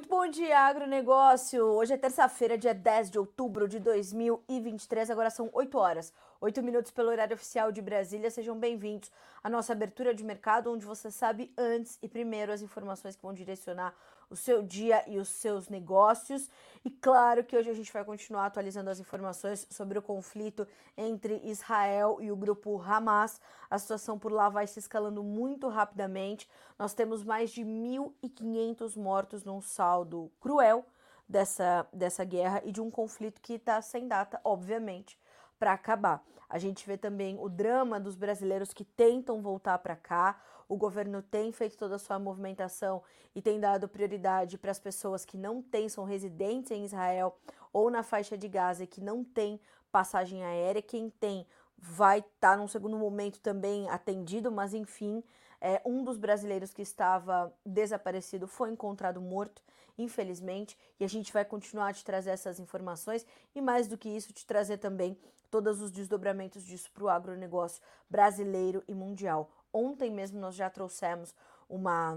Muito bom dia, agronegócio! Hoje é terça-feira, dia 10 de outubro de 2023, agora são 8 horas, 8 minutos pelo horário oficial de Brasília. Sejam bem-vindos à nossa abertura de mercado, onde você sabe antes e primeiro as informações que vão direcionar o seu dia e os seus negócios. E claro que hoje a gente vai continuar atualizando as informações sobre o conflito entre Israel e o grupo Hamas. A situação por lá vai se escalando muito rapidamente. Nós temos mais de 1.500 mortos num saldo cruel dessa, dessa guerra e de um conflito que está sem data, obviamente, para acabar. A gente vê também o drama dos brasileiros que tentam voltar para cá. O governo tem feito toda a sua movimentação e tem dado prioridade para as pessoas que não têm, são residentes em Israel ou na faixa de Gaza e que não têm passagem aérea. Quem tem vai estar tá num segundo momento também atendido, mas enfim, é, um dos brasileiros que estava desaparecido foi encontrado morto, infelizmente, e a gente vai continuar a te trazer essas informações e mais do que isso, te trazer também todos os desdobramentos disso para o agronegócio brasileiro e mundial. Ontem mesmo nós já trouxemos uma,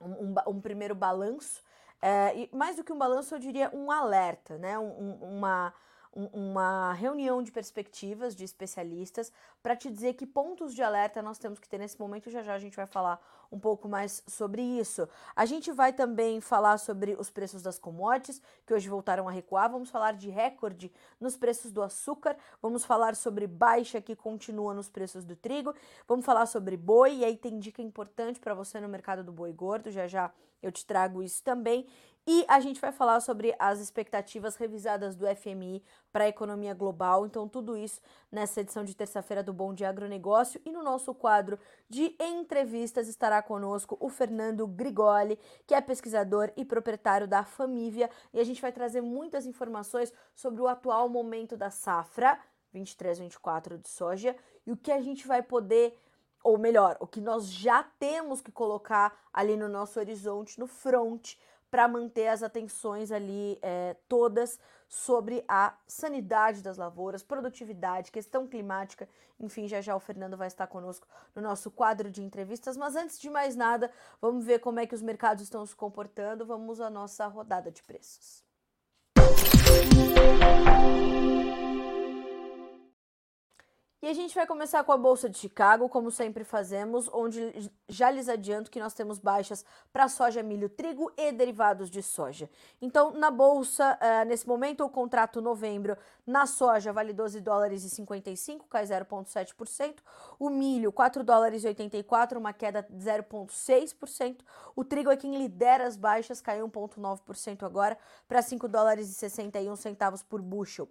um, um primeiro balanço, é, e mais do que um balanço, eu diria um alerta, né? Um, uma uma reunião de perspectivas de especialistas para te dizer que pontos de alerta nós temos que ter nesse momento. Já já a gente vai falar um pouco mais sobre isso. A gente vai também falar sobre os preços das commodities, que hoje voltaram a recuar. Vamos falar de recorde nos preços do açúcar. Vamos falar sobre baixa que continua nos preços do trigo. Vamos falar sobre boi. E aí tem dica importante para você no mercado do boi gordo. Já já eu te trago isso também. E a gente vai falar sobre as expectativas revisadas do FMI para a economia global. Então, tudo isso nessa edição de terça-feira do Bom Dia Agronegócio. E no nosso quadro de entrevistas estará conosco o Fernando Grigoli, que é pesquisador e proprietário da Família. E a gente vai trazer muitas informações sobre o atual momento da safra 23-24 de soja e o que a gente vai poder ou melhor, o que nós já temos que colocar ali no nosso horizonte, no front, para manter as atenções ali é, todas sobre a sanidade das lavouras, produtividade, questão climática. Enfim, já já o Fernando vai estar conosco no nosso quadro de entrevistas. Mas antes de mais nada, vamos ver como é que os mercados estão se comportando. Vamos à nossa rodada de preços. E a gente vai começar com a Bolsa de Chicago, como sempre fazemos, onde já lhes adianto que nós temos baixas para soja, milho, trigo e derivados de soja. Então, na Bolsa, uh, nesse momento, o contrato novembro na soja vale 12 dólares e 55, cai 0,7%. O milho, 4 dólares e 84, uma queda de 0,6%. O trigo é quem lidera as baixas, caiu 1,9% agora para 5 dólares e 61 centavos por bushel.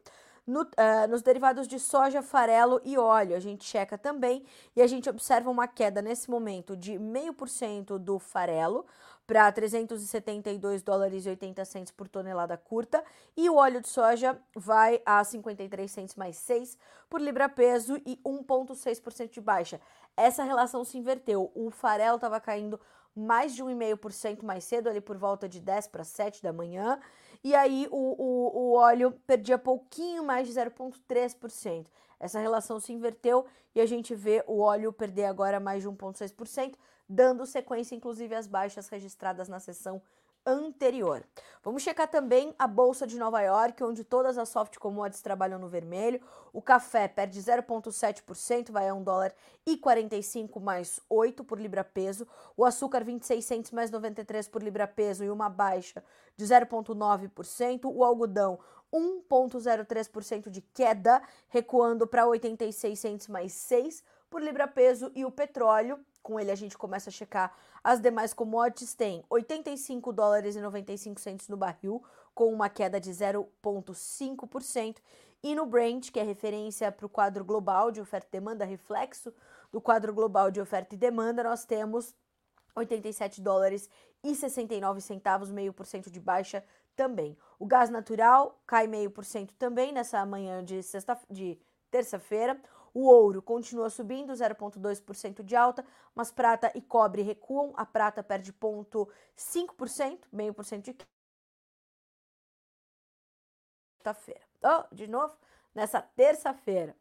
No, uh, nos derivados de soja, farelo e óleo, a gente checa também e a gente observa uma queda nesse momento de 0,5% do farelo para 372 dólares e 80 centos por tonelada curta e o óleo de soja vai a 53 centos mais 6 por libra peso e 1,6% de baixa. Essa relação se inverteu. O farelo estava caindo mais de 1,5% mais cedo, ali por volta de 10 para 7 da manhã, e aí o, o, o óleo perdia pouquinho mais de 0,3%. Essa relação se inverteu e a gente vê o óleo perder agora mais de 1,6%, dando sequência inclusive às baixas registradas na sessão anterior. Vamos checar também a bolsa de Nova York, onde todas as soft commodities trabalham no vermelho. O café perde 0,7%, vai a 1 dólar e 45 mais 8 por libra peso. O açúcar 26 centos mais 93 por libra peso e uma baixa de 0,9%. O algodão 1,03% de queda, recuando para 86 centos mais 6 por libra peso e o petróleo com ele a gente começa a checar as demais commodities, tem 85 dólares e 95 centos no barril, com uma queda de 0,5%, e no Brent, que é referência para o quadro global de oferta e demanda, reflexo do quadro global de oferta e demanda, nós temos 87 dólares e 69 centavos, meio por cento de baixa também. O gás natural cai meio por cento também nessa manhã de, de terça-feira. O ouro continua subindo, 0,2% de alta, mas prata e cobre recuam. A prata perde 0,5%, meio por cento de terça-feira. Oh, de novo, nessa terça-feira.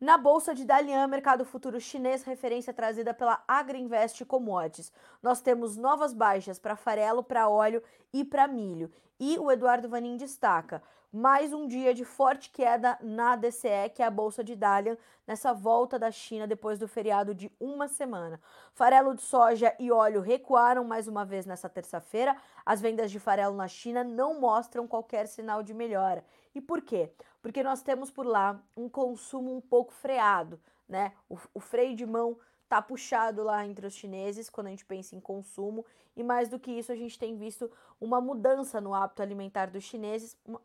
Na bolsa de Dalian, mercado futuro chinês, referência trazida pela Agriinvest Commodities. Nós temos novas baixas para farelo, para óleo e para milho. E o Eduardo Vanin destaca: mais um dia de forte queda na DCE, que é a bolsa de Dalian, nessa volta da China depois do feriado de uma semana. Farelo de soja e óleo recuaram mais uma vez nessa terça-feira. As vendas de farelo na China não mostram qualquer sinal de melhora. E por quê? Porque nós temos por lá um consumo um pouco freado, né? O, o freio de mão tá puxado lá entre os chineses quando a gente pensa em consumo e mais do que isso a gente tem visto uma mudança no hábito alimentar dos chineses, uma,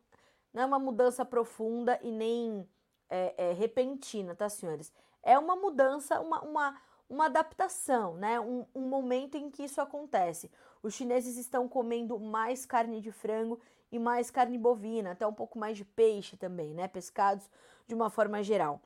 não é uma mudança profunda e nem é, é, repentina, tá, senhores? É uma mudança, uma, uma, uma adaptação, né? Um, um momento em que isso acontece. Os chineses estão comendo mais carne de frango e mais carne bovina, até um pouco mais de peixe também, né? Pescados de uma forma geral.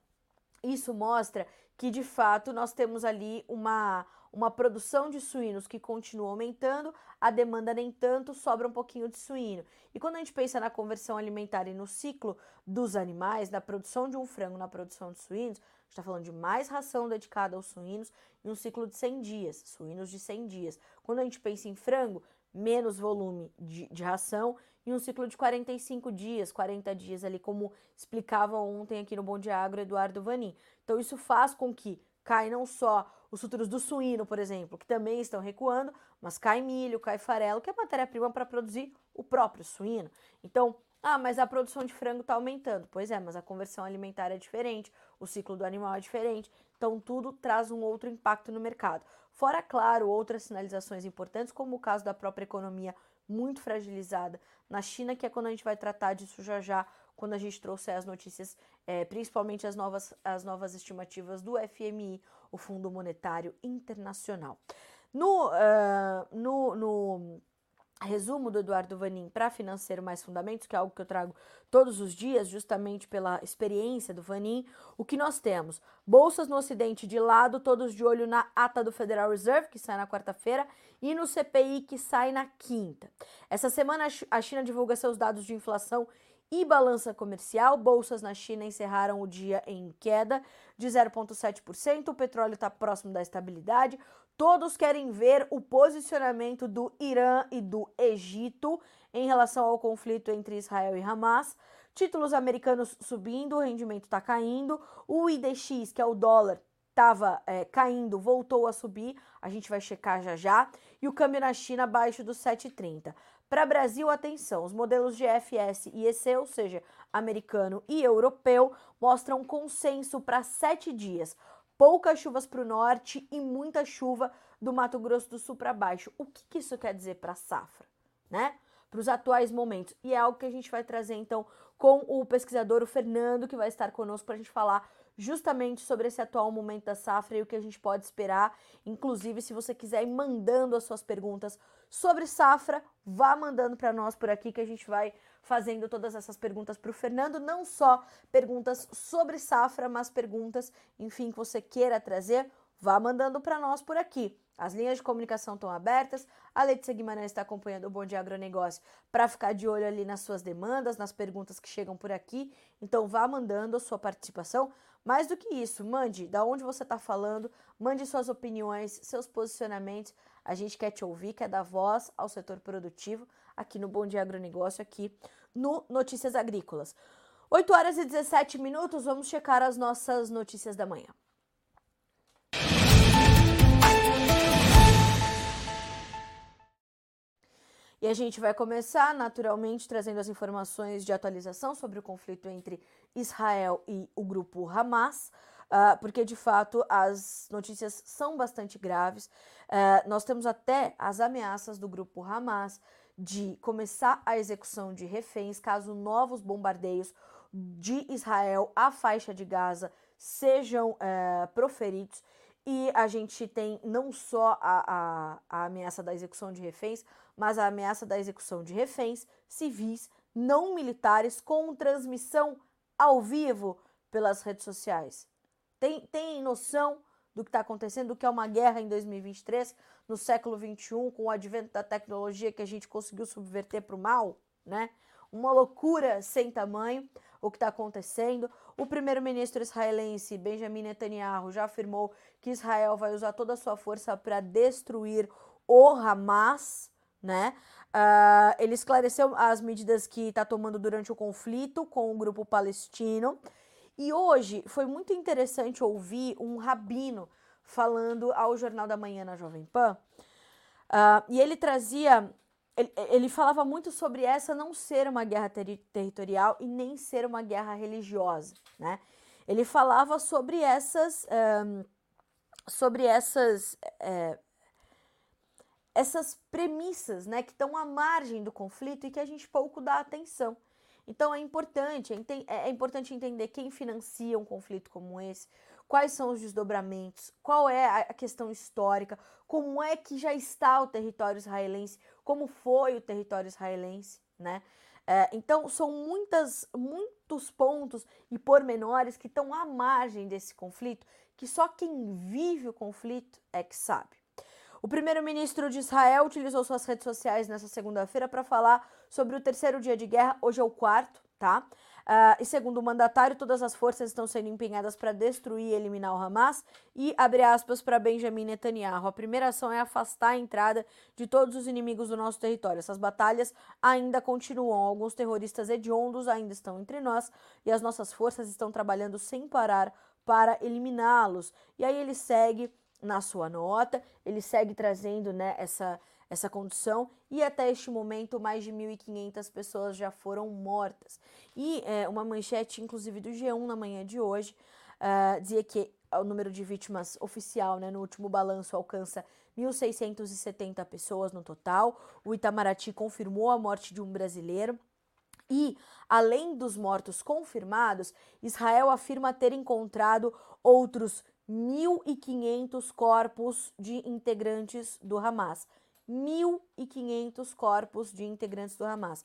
Isso mostra que de fato nós temos ali uma, uma produção de suínos que continua aumentando, a demanda nem tanto, sobra um pouquinho de suíno. E quando a gente pensa na conversão alimentar e no ciclo dos animais, na produção de um frango, na produção de suínos, a gente está falando de mais ração dedicada aos suínos em um ciclo de 100 dias, suínos de 100 dias. Quando a gente pensa em frango, menos volume de, de ração em um ciclo de 45 dias, 40 dias ali, como explicava ontem aqui no Bom Dia Agro Eduardo Vanin. Então isso faz com que cai não só os futuros do suíno, por exemplo, que também estão recuando, mas cai milho, cai farelo, que é matéria-prima para produzir o próprio suíno. Então, ah, mas a produção de frango está aumentando. Pois é, mas a conversão alimentar é diferente, o ciclo do animal é diferente, então tudo traz um outro impacto no mercado. Fora, claro, outras sinalizações importantes, como o caso da própria economia muito fragilizada na China, que é quando a gente vai tratar disso já já, quando a gente trouxer as notícias, é, principalmente as novas, as novas estimativas do FMI, o Fundo Monetário Internacional. No, uh, no, no resumo do Eduardo Vanin para Financeiro Mais Fundamentos, que é algo que eu trago todos os dias, justamente pela experiência do Vanin, o que nós temos? Bolsas no Ocidente de lado, todos de olho na ata do Federal Reserve, que sai na quarta-feira, e no CPI, que sai na quinta. Essa semana a China divulga seus dados de inflação e balança comercial. Bolsas na China encerraram o dia em queda de 0,7%. O petróleo está próximo da estabilidade. Todos querem ver o posicionamento do Irã e do Egito em relação ao conflito entre Israel e Hamas. Títulos americanos subindo, o rendimento está caindo. O IDX, que é o dólar, estava é, caindo, voltou a subir. A gente vai checar já já. E o câmbio na China abaixo dos 7,30. Para Brasil, atenção, os modelos de FS e EC, ou seja, americano e europeu, mostram consenso para sete dias poucas chuvas para o norte e muita chuva do Mato Grosso do Sul para baixo. O que, que isso quer dizer para a safra, né? Para os atuais momentos. E é algo que a gente vai trazer então com o pesquisador o Fernando, que vai estar conosco para a gente falar justamente sobre esse atual momento da safra e o que a gente pode esperar. Inclusive, se você quiser ir mandando as suas perguntas sobre safra, vá mandando para nós por aqui que a gente vai fazendo todas essas perguntas para o Fernando, não só perguntas sobre safra, mas perguntas, enfim, que você queira trazer, vá mandando para nós por aqui. As linhas de comunicação estão abertas. A Letícia Guimarães está acompanhando o Bom Dia Agronegócio para ficar de olho ali nas suas demandas, nas perguntas que chegam por aqui. Então vá mandando a sua participação. Mais do que isso, mande da onde você está falando, mande suas opiniões, seus posicionamentos. A gente quer te ouvir, quer dar voz ao setor produtivo aqui no Bom Dia Agronegócio, aqui no Notícias Agrícolas. 8 horas e 17 minutos, vamos checar as nossas notícias da manhã. E a gente vai começar, naturalmente, trazendo as informações de atualização sobre o conflito entre Israel e o grupo Hamas, uh, porque de fato as notícias são bastante graves. Uh, nós temos até as ameaças do grupo Hamas de começar a execução de reféns caso novos bombardeios de Israel à faixa de Gaza sejam uh, proferidos. E a gente tem não só a, a, a ameaça da execução de reféns, mas a ameaça da execução de reféns civis não militares com transmissão ao vivo pelas redes sociais. Tem, tem noção do que está acontecendo, do que é uma guerra em 2023, no século 21, com o advento da tecnologia que a gente conseguiu subverter para o mal, né? uma loucura sem tamanho o que está acontecendo. O primeiro-ministro israelense Benjamin Netanyahu já afirmou que Israel vai usar toda a sua força para destruir o Hamas, né? Uh, ele esclareceu as medidas que está tomando durante o conflito com o grupo palestino. E hoje foi muito interessante ouvir um rabino falando ao Jornal da Manhã na Jovem Pan. Uh, e ele trazia ele, ele, falava muito sobre essa não ser uma guerra ter territorial e nem ser uma guerra religiosa, né? Ele falava sobre essas, um, sobre essas, é, essas premissas, né, que estão à margem do conflito e que a gente pouco dá atenção. Então é importante, é, é importante entender quem financia um conflito como esse, quais são os desdobramentos, qual é a questão histórica, como é que já está o território israelense, como foi o território israelense, né? É, então são muitas, muitos pontos e pormenores que estão à margem desse conflito, que só quem vive o conflito é que sabe. O primeiro-ministro de Israel utilizou suas redes sociais nessa segunda-feira para falar sobre o terceiro dia de guerra, hoje é o quarto, tá? Uh, e segundo o mandatário, todas as forças estão sendo empenhadas para destruir e eliminar o Hamas e, abre aspas, para Benjamin Netanyahu. A primeira ação é afastar a entrada de todos os inimigos do nosso território. Essas batalhas ainda continuam. Alguns terroristas hediondos ainda estão entre nós e as nossas forças estão trabalhando sem parar para eliminá-los. E aí ele segue na sua nota, ele segue trazendo né, essa essa condição e até este momento mais de 1.500 pessoas já foram mortas. E é, uma manchete, inclusive, do G1 na manhã de hoje, uh, dizia que o número de vítimas oficial né, no último balanço alcança 1.670 pessoas no total. O Itamaraty confirmou a morte de um brasileiro. E, além dos mortos confirmados, Israel afirma ter encontrado outros 1.500 corpos de integrantes do Hamas. 1.500 corpos de integrantes do Hamas.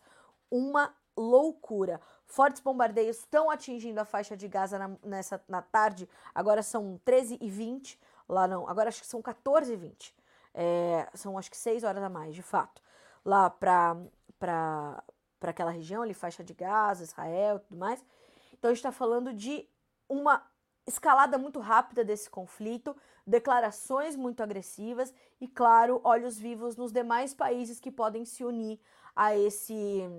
Uma loucura. Fortes bombardeios estão atingindo a faixa de Gaza na, nessa, na tarde. Agora são 13 e 20 lá não. Agora acho que são 14 e 20. É, são acho que 6 horas a mais, de fato. Lá para aquela região ali, faixa de Gaza, Israel tudo mais. Então a gente está falando de uma escalada muito rápida desse conflito, declarações muito agressivas e, claro, olhos vivos nos demais países que podem se unir a esse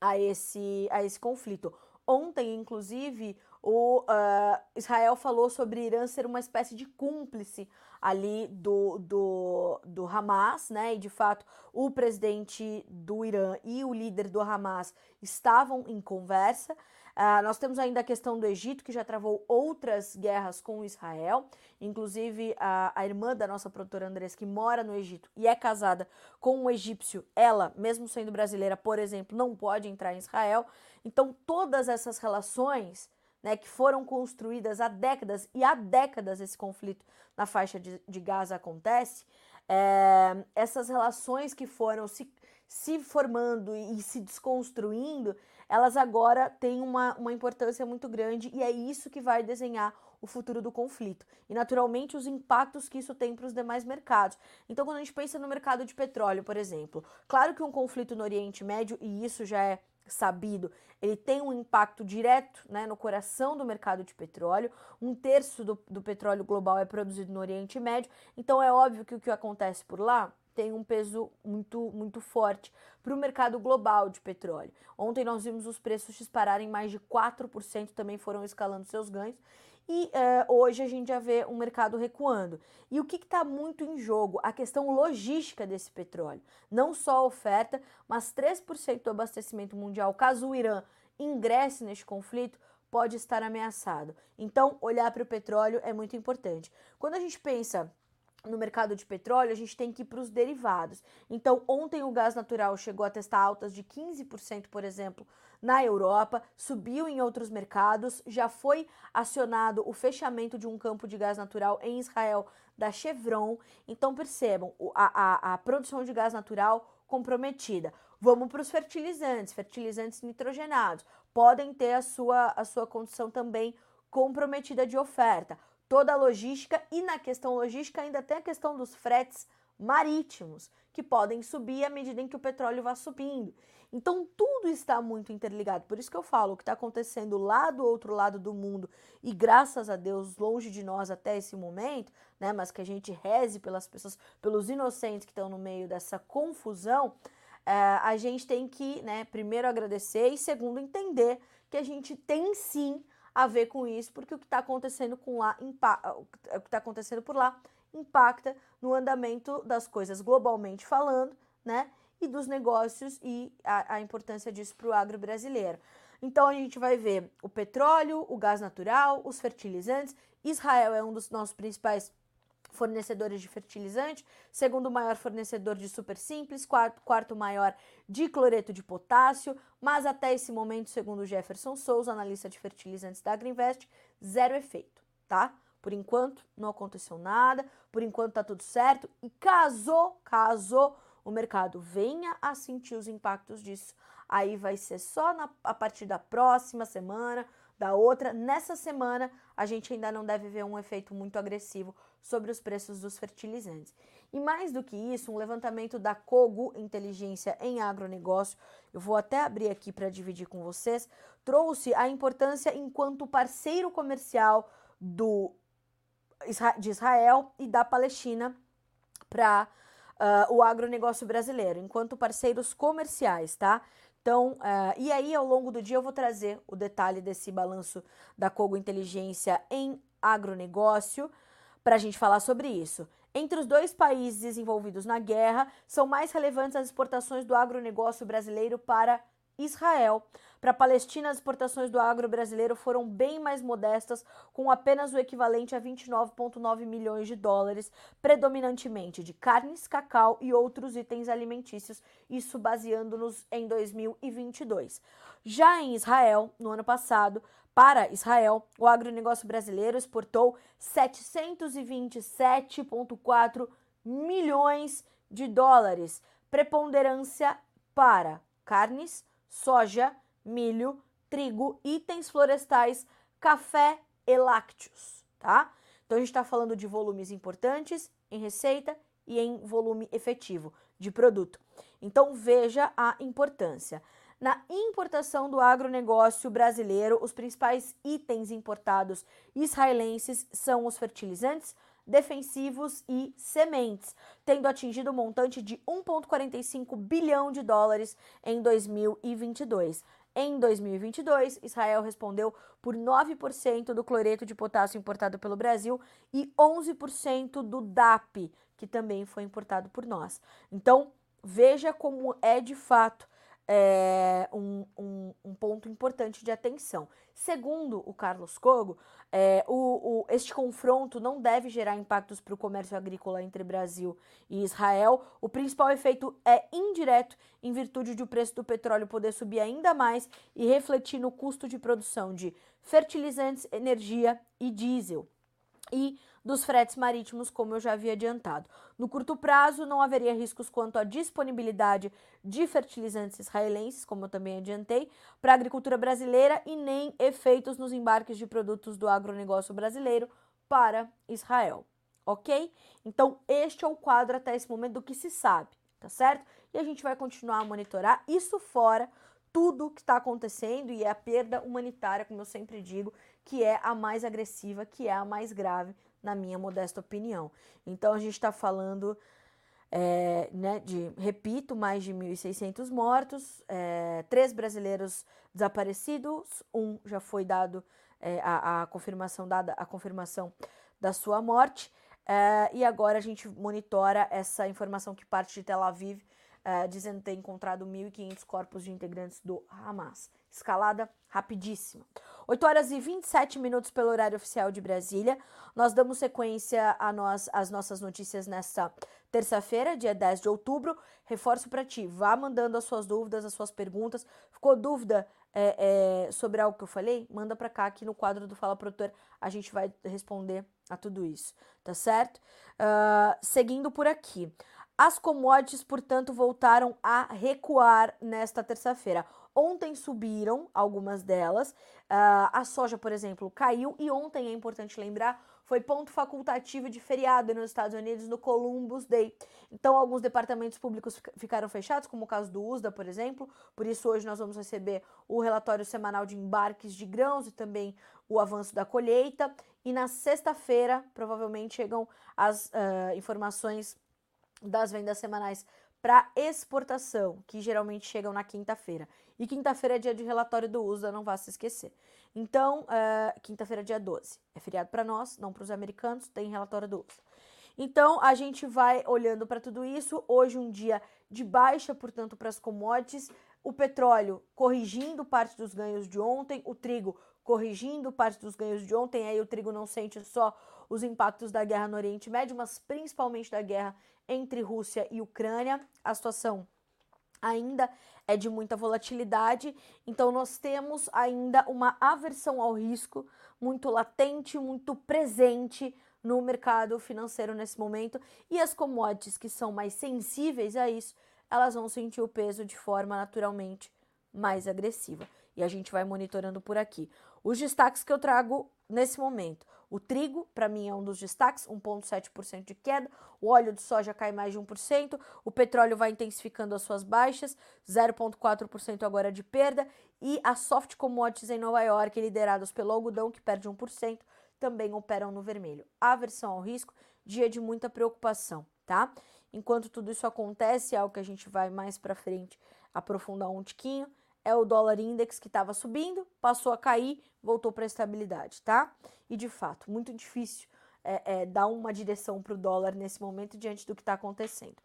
a esse a esse conflito. Ontem, inclusive, o uh, Israel falou sobre Irã ser uma espécie de cúmplice ali do, do, do Hamas, né? E de fato, o presidente do Irã e o líder do Hamas estavam em conversa. Uh, nós temos ainda a questão do Egito, que já travou outras guerras com Israel, inclusive a, a irmã da nossa produtora Andressa, que mora no Egito e é casada com um egípcio, ela, mesmo sendo brasileira, por exemplo, não pode entrar em Israel. Então, todas essas relações né, que foram construídas há décadas, e há décadas esse conflito na faixa de, de Gaza acontece, é, essas relações que foram se, se formando e se desconstruindo, elas agora têm uma, uma importância muito grande e é isso que vai desenhar o futuro do conflito. E, naturalmente, os impactos que isso tem para os demais mercados. Então, quando a gente pensa no mercado de petróleo, por exemplo, claro que um conflito no Oriente Médio, e isso já é sabido, ele tem um impacto direto né, no coração do mercado de petróleo. Um terço do, do petróleo global é produzido no Oriente Médio, então é óbvio que o que acontece por lá tem um peso muito, muito forte para o mercado global de petróleo. Ontem nós vimos os preços dispararem mais de 4%, também foram escalando seus ganhos. E uh, hoje a gente já vê um mercado recuando. E o que está muito em jogo? A questão logística desse petróleo. Não só a oferta, mas 3% do abastecimento mundial, caso o Irã ingresse neste conflito, pode estar ameaçado. Então, olhar para o petróleo é muito importante. Quando a gente pensa no mercado de petróleo, a gente tem que ir para os derivados. Então, ontem o gás natural chegou a testar altas de 15%, por exemplo, na Europa, subiu em outros mercados, já foi acionado o fechamento de um campo de gás natural em Israel da Chevron. Então, percebam, a, a, a produção de gás natural comprometida. Vamos para os fertilizantes, fertilizantes nitrogenados, podem ter a sua, a sua condição também comprometida de oferta toda a logística e na questão logística ainda tem a questão dos fretes marítimos, que podem subir à medida em que o petróleo vai subindo. Então tudo está muito interligado. Por isso que eu falo o que está acontecendo lá do outro lado do mundo e graças a Deus longe de nós até esse momento, né? Mas que a gente reze pelas pessoas, pelos inocentes que estão no meio dessa confusão. É, a gente tem que, né, primeiro agradecer e segundo entender que a gente tem sim a ver com isso, porque o que está acontecendo com lá, o que está acontecendo por lá impacta no andamento das coisas globalmente falando, né? E dos negócios e a, a importância disso para o agro brasileiro. Então a gente vai ver o petróleo, o gás natural, os fertilizantes. Israel é um dos nossos principais fornecedores de fertilizante, segundo maior fornecedor de super simples, quarto, quarto maior de cloreto de potássio, mas até esse momento, segundo Jefferson Souza, analista de fertilizantes da Agriinvest, zero efeito, tá? Por enquanto não aconteceu nada, por enquanto tá tudo certo e caso, caso o mercado venha a sentir os impactos disso, aí vai ser só na, a partir da próxima semana, da outra. Nessa semana, a gente ainda não deve ver um efeito muito agressivo sobre os preços dos fertilizantes. E mais do que isso, um levantamento da Cogo Inteligência em Agronegócio, eu vou até abrir aqui para dividir com vocês, trouxe a importância enquanto parceiro comercial do, de Israel e da Palestina para uh, ah, o agronegócio brasileiro, enquanto parceiros comerciais, tá? Então, uh, e aí ao longo do dia eu vou trazer o detalhe desse balanço da Cogo Inteligência em agronegócio para a gente falar sobre isso. Entre os dois países envolvidos na guerra, são mais relevantes as exportações do agronegócio brasileiro para Israel. Para a Palestina, as exportações do agro brasileiro foram bem mais modestas, com apenas o equivalente a 29,9 milhões de dólares, predominantemente de carnes, cacau e outros itens alimentícios, isso baseando-nos em 2022. Já em Israel, no ano passado, para Israel, o agronegócio brasileiro exportou 727,4 milhões de dólares, preponderância para carnes, soja, milho, trigo, itens florestais, café e lácteos, tá? Então a gente está falando de volumes importantes em receita e em volume efetivo de produto. Então veja a importância. Na importação do agronegócio brasileiro, os principais itens importados israelenses são os fertilizantes, defensivos e sementes, tendo atingido um montante de 1,45 bilhão de dólares em 2022. Em 2022, Israel respondeu por 9% do cloreto de potássio importado pelo Brasil e 11% do DAP, que também foi importado por nós. Então, veja como é de fato é, um, um, um, ponto importante de atenção. Segundo o Carlos Cogo, é, o, o, este confronto não deve gerar impactos para o comércio agrícola entre Brasil e Israel. O principal efeito é indireto, em virtude de o preço do petróleo poder subir ainda mais e refletir no custo de produção de fertilizantes, energia e diesel. E dos fretes marítimos, como eu já havia adiantado. No curto prazo, não haveria riscos quanto à disponibilidade de fertilizantes israelenses, como eu também adiantei, para a agricultura brasileira e nem efeitos nos embarques de produtos do agronegócio brasileiro para Israel. Ok? Então, este é o quadro até esse momento do que se sabe, tá certo? E a gente vai continuar a monitorar isso fora tudo que está acontecendo e é a perda humanitária, como eu sempre digo, que é a mais agressiva, que é a mais grave na minha modesta opinião. Então a gente está falando é, né, de, repito, mais de 1.600 mortos, é, três brasileiros desaparecidos, um já foi dado é, a, a, confirmação dada a confirmação da sua morte. É, e agora a gente monitora essa informação que parte de Tel Aviv, é, dizendo ter encontrado 1.500 corpos de integrantes do Hamas. Escalada rapidíssima. 8 horas e 27 minutos pelo horário oficial de Brasília. Nós damos sequência a nós, às nossas notícias nesta terça-feira, dia 10 de outubro. Reforço para ti, vá mandando as suas dúvidas, as suas perguntas. Ficou dúvida é, é, sobre algo que eu falei? Manda para cá aqui no quadro do Fala Produtor. A gente vai responder a tudo isso, tá certo? Uh, seguindo por aqui. As commodities, portanto, voltaram a recuar nesta terça-feira. Ontem subiram algumas delas. Uh, a soja, por exemplo, caiu. E ontem, é importante lembrar, foi ponto facultativo de feriado nos Estados Unidos no Columbus Day. Então, alguns departamentos públicos ficaram fechados, como o caso do USDA, por exemplo. Por isso, hoje nós vamos receber o relatório semanal de embarques de grãos e também o avanço da colheita. E na sexta-feira, provavelmente, chegam as uh, informações das vendas semanais para exportação, que geralmente chegam na quinta-feira. E quinta-feira é dia de relatório do USDA, não vá se esquecer. Então, uh, quinta-feira é dia 12. É feriado para nós, não para os americanos, tem relatório do USDA. Então, a gente vai olhando para tudo isso. Hoje, um dia de baixa, portanto, para as commodities. O petróleo corrigindo parte dos ganhos de ontem, o trigo corrigindo parte dos ganhos de ontem. Aí o trigo não sente só os impactos da guerra no Oriente Médio, mas principalmente da guerra entre Rússia e Ucrânia. A situação ainda é de muita volatilidade, então nós temos ainda uma aversão ao risco muito latente, muito presente no mercado financeiro nesse momento, e as commodities que são mais sensíveis a isso, elas vão sentir o peso de forma naturalmente mais agressiva. E a gente vai monitorando por aqui. Os destaques que eu trago nesse momento. O trigo, para mim, é um dos destaques, 1,7% de queda. O óleo de soja cai mais de 1%. O petróleo vai intensificando as suas baixas, 0,4% agora de perda. E as soft commodities em Nova York, lideradas pelo algodão, que perde 1%, também operam no vermelho. Aversão ao risco, dia de muita preocupação, tá? Enquanto tudo isso acontece, é algo que a gente vai mais para frente aprofundar um tiquinho é o dólar index que estava subindo, passou a cair, voltou para a estabilidade, tá? E de fato, muito difícil é, é, dar uma direção para o dólar nesse momento diante do que está acontecendo.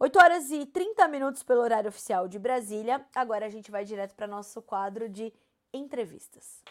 8 horas e 30 minutos pelo horário oficial de Brasília. Agora a gente vai direto para nosso quadro de entrevistas.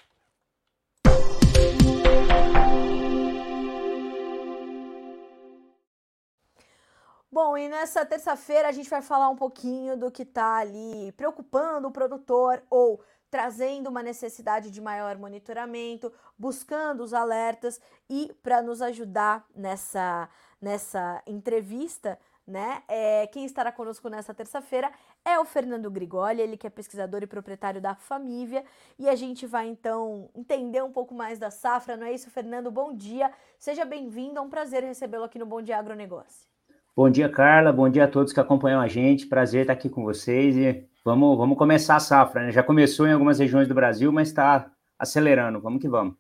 Bom, e nessa terça-feira a gente vai falar um pouquinho do que está ali preocupando o produtor ou trazendo uma necessidade de maior monitoramento, buscando os alertas e para nos ajudar nessa, nessa entrevista, né? É, quem estará conosco nessa terça-feira é o Fernando Grigoli, ele que é pesquisador e proprietário da Família, e a gente vai então entender um pouco mais da safra, não é isso, Fernando? Bom dia, seja bem-vindo, é um prazer recebê-lo aqui no Bom Dia Agronegócio. Bom dia, Carla. Bom dia a todos que acompanham a gente. Prazer estar aqui com vocês e vamos, vamos começar a safra. Né? Já começou em algumas regiões do Brasil, mas está acelerando. Vamos que vamos.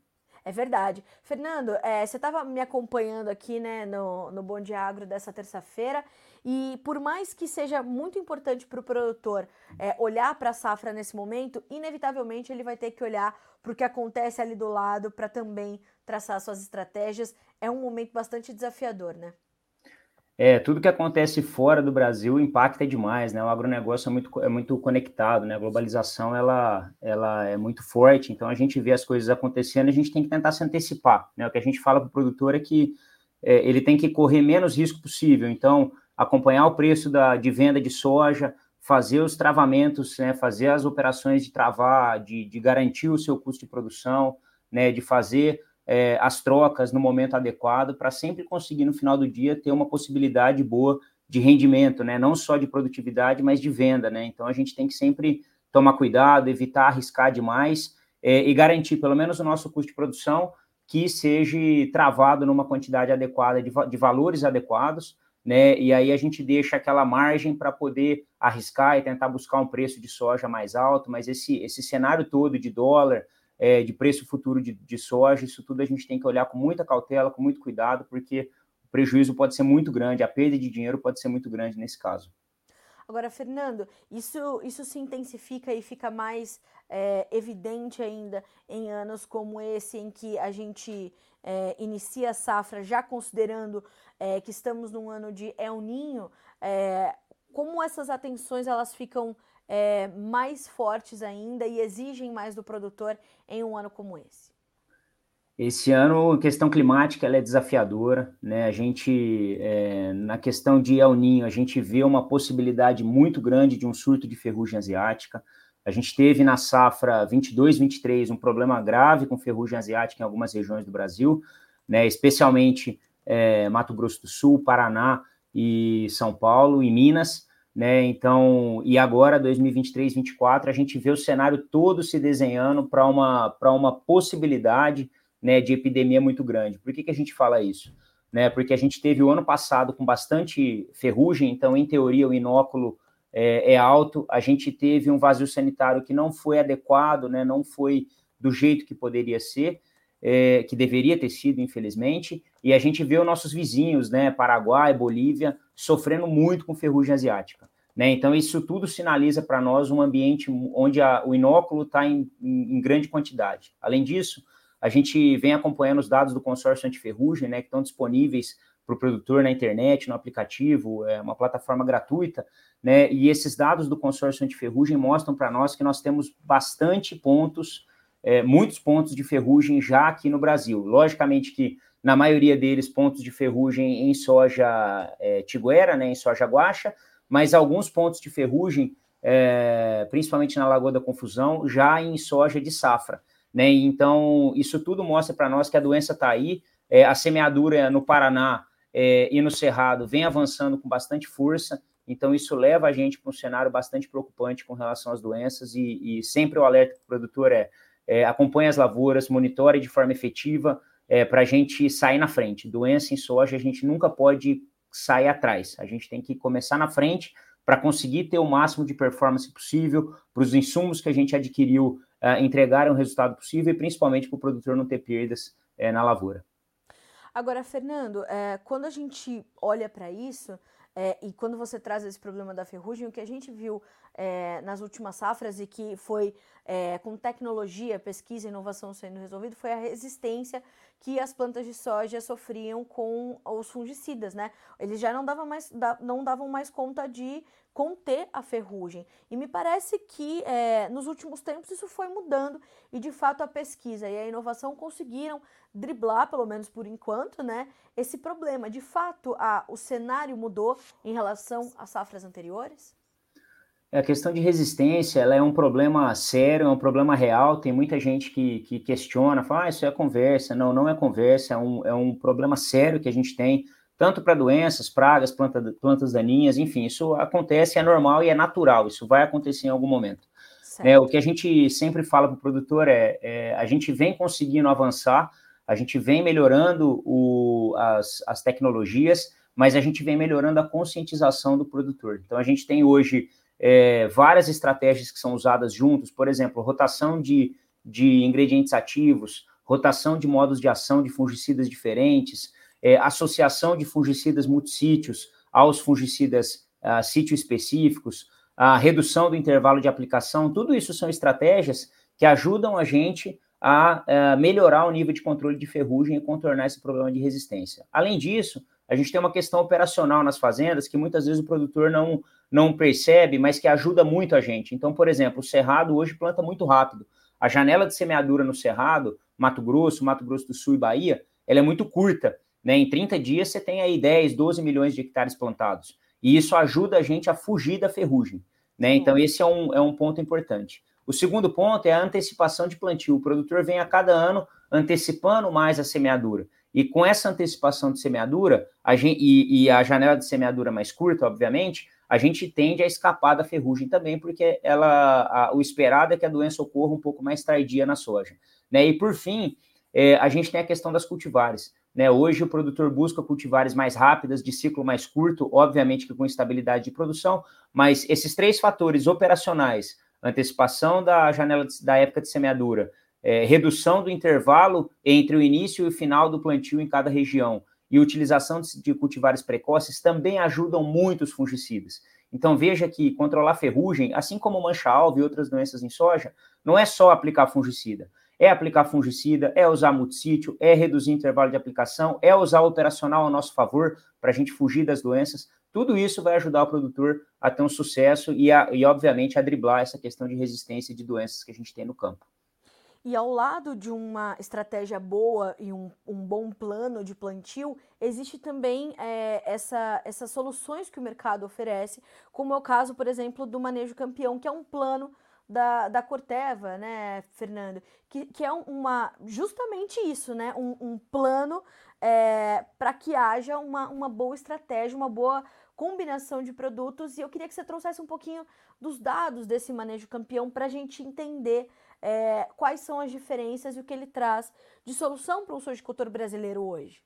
É verdade. Fernando, é, você estava me acompanhando aqui né, no, no Bom Dia Agro dessa terça-feira e por mais que seja muito importante para o produtor é, olhar para a safra nesse momento, inevitavelmente ele vai ter que olhar para o que acontece ali do lado para também traçar suas estratégias. É um momento bastante desafiador, né? É, tudo que acontece fora do Brasil impacta demais, né? O agronegócio é muito, é muito conectado, né? A globalização, ela, ela é muito forte, então a gente vê as coisas acontecendo, a gente tem que tentar se antecipar, né? O que a gente fala para o produtor é que é, ele tem que correr menos risco possível, então acompanhar o preço da, de venda de soja, fazer os travamentos, né? Fazer as operações de travar, de, de garantir o seu custo de produção, né? De fazer é, as trocas no momento adequado para sempre conseguir no final do dia ter uma possibilidade boa de rendimento, né? Não só de produtividade, mas de venda, né? Então a gente tem que sempre tomar cuidado, evitar arriscar demais é, e garantir pelo menos o nosso custo de produção que seja travado numa quantidade adequada de, de valores adequados, né? E aí a gente deixa aquela margem para poder arriscar e tentar buscar um preço de soja mais alto, mas esse, esse cenário todo de dólar, é, de preço futuro de, de soja, isso tudo a gente tem que olhar com muita cautela, com muito cuidado, porque o prejuízo pode ser muito grande, a perda de dinheiro pode ser muito grande nesse caso. Agora, Fernando, isso, isso se intensifica e fica mais é, evidente ainda em anos como esse, em que a gente é, inicia a safra já considerando é, que estamos num ano de El Ninho. É, como essas atenções elas ficam é, mais fortes ainda e exigem mais do produtor em um ano como esse? Esse ano, a questão climática ela é desafiadora, né? A gente, é, na questão de El Ninho, a gente vê uma possibilidade muito grande de um surto de ferrugem asiática. A gente teve na safra 22, 23 um problema grave com ferrugem asiática em algumas regiões do Brasil, né? Especialmente é, Mato Grosso do Sul, Paraná e São Paulo e Minas né? Então, e agora 2023, 2024, a gente vê o cenário todo se desenhando para uma para uma possibilidade, né, de epidemia muito grande. Por que, que a gente fala isso? Né, porque a gente teve o ano passado com bastante ferrugem, então, em teoria, o inóculo é, é, alto. A gente teve um vazio sanitário que não foi adequado, né, não foi do jeito que poderia ser, é, que deveria ter sido, infelizmente. E a gente vê os nossos vizinhos, né, Paraguai, Bolívia, sofrendo muito com ferrugem asiática. Né? Então, isso tudo sinaliza para nós um ambiente onde a, o inóculo está em, em, em, grande quantidade. Além disso, a gente vem acompanhando os dados do consórcio antiferrugem, né, que estão disponíveis para o produtor na internet, no aplicativo, é uma plataforma gratuita, né? E esses dados do consórcio antiferrugem mostram para nós que nós temos bastante pontos, é, muitos pontos de ferrugem já aqui no Brasil. Logicamente que na maioria deles pontos de ferrugem em soja é, tiguera, né, em soja guacha, mas alguns pontos de ferrugem, é, principalmente na Lagoa da Confusão, já em soja de safra. Né? Então, isso tudo mostra para nós que a doença está aí. É, a semeadura no Paraná é, e no Cerrado vem avançando com bastante força. Então, isso leva a gente para um cenário bastante preocupante com relação às doenças. E, e sempre o alerta para o produtor é, é acompanhe as lavouras, monitore de forma efetiva é, para a gente sair na frente. Doença em soja, a gente nunca pode sair atrás. A gente tem que começar na frente para conseguir ter o máximo de performance possível, para os insumos que a gente adquiriu uh, entregarem o resultado possível e principalmente para o produtor não ter perdas uh, na lavoura. Agora, Fernando, é, quando a gente olha para isso, é, e quando você traz esse problema da ferrugem, o que a gente viu é, nas últimas safras e que foi é, com tecnologia, pesquisa e inovação sendo resolvido foi a resistência que as plantas de soja sofriam com os fungicidas, né? Eles já não davam mais, não davam mais conta de conter a ferrugem. E me parece que é, nos últimos tempos isso foi mudando e de fato a pesquisa e a inovação conseguiram driblar, pelo menos por enquanto, né, esse problema. De fato, a, o cenário mudou em relação às safras anteriores? A questão de resistência ela é um problema sério, é um problema real. Tem muita gente que, que questiona, fala, ah, isso é conversa. Não, não é conversa, é um, é um problema sério que a gente tem, tanto para doenças, pragas, planta, plantas daninhas, enfim, isso acontece, é normal e é natural, isso vai acontecer em algum momento. É, o que a gente sempre fala para o produtor é, é, a gente vem conseguindo avançar, a gente vem melhorando o, as, as tecnologias, mas a gente vem melhorando a conscientização do produtor. Então, a gente tem hoje é, várias estratégias que são usadas juntos, por exemplo, rotação de, de ingredientes ativos, rotação de modos de ação de fungicidas diferentes, é, associação de fungicidas multissítios aos fungicidas uh, sítio específicos, a redução do intervalo de aplicação, tudo isso são estratégias que ajudam a gente a, a melhorar o nível de controle de ferrugem e contornar esse problema de resistência. Além disso, a gente tem uma questão operacional nas fazendas que muitas vezes o produtor não, não percebe, mas que ajuda muito a gente. Então, por exemplo, o cerrado hoje planta muito rápido. A janela de semeadura no cerrado, Mato Grosso, Mato Grosso do Sul e Bahia, ela é muito curta. Né? Em 30 dias você tem aí 10, 12 milhões de hectares plantados. E isso ajuda a gente a fugir da ferrugem. Né? Então, esse é um, é um ponto importante. O segundo ponto é a antecipação de plantio. O produtor vem a cada ano antecipando mais a semeadura. E com essa antecipação de semeadura, a gente, e, e, a janela de semeadura mais curta, obviamente, a gente tende a escapar da ferrugem também, porque ela, a, o esperado é que a doença ocorra um pouco mais tardia na soja. Né? E por fim, é, a gente tem a questão das cultivares. Né? Hoje o produtor busca cultivares mais rápidas, de ciclo mais curto, obviamente que com estabilidade de produção, mas esses três fatores operacionais, antecipação da janela de, da época de semeadura, é, redução do intervalo entre o início e o final do plantio em cada região e utilização de, cultivares precoces também ajudam muito os fungicidas. Então veja que controlar ferrugem, assim como mancha-alvo e outras doenças em soja, não é só aplicar fungicida. É aplicar fungicida, é usar multissítio, é reduzir intervalo de aplicação, é usar operacional a nosso favor para a gente fugir das doenças. Tudo isso vai ajudar o produtor a ter um sucesso e, a, e, obviamente, a driblar essa questão de resistência de doenças que a gente tem no campo. E ao lado de uma estratégia boa e um, um bom plano de plantio, existe também é, essa, essas soluções que o mercado oferece, como é o caso, por exemplo, do manejo campeão, que é um plano da, da Corteva, né, Fernando? Que, que é uma justamente isso, né? Um, um plano é, para que haja uma, uma boa estratégia, uma boa combinação de produtos. E eu queria que você trouxesse um pouquinho dos dados desse manejo campeão para a gente entender é, quais são as diferenças e o que ele traz de solução para o sojicultor brasileiro hoje.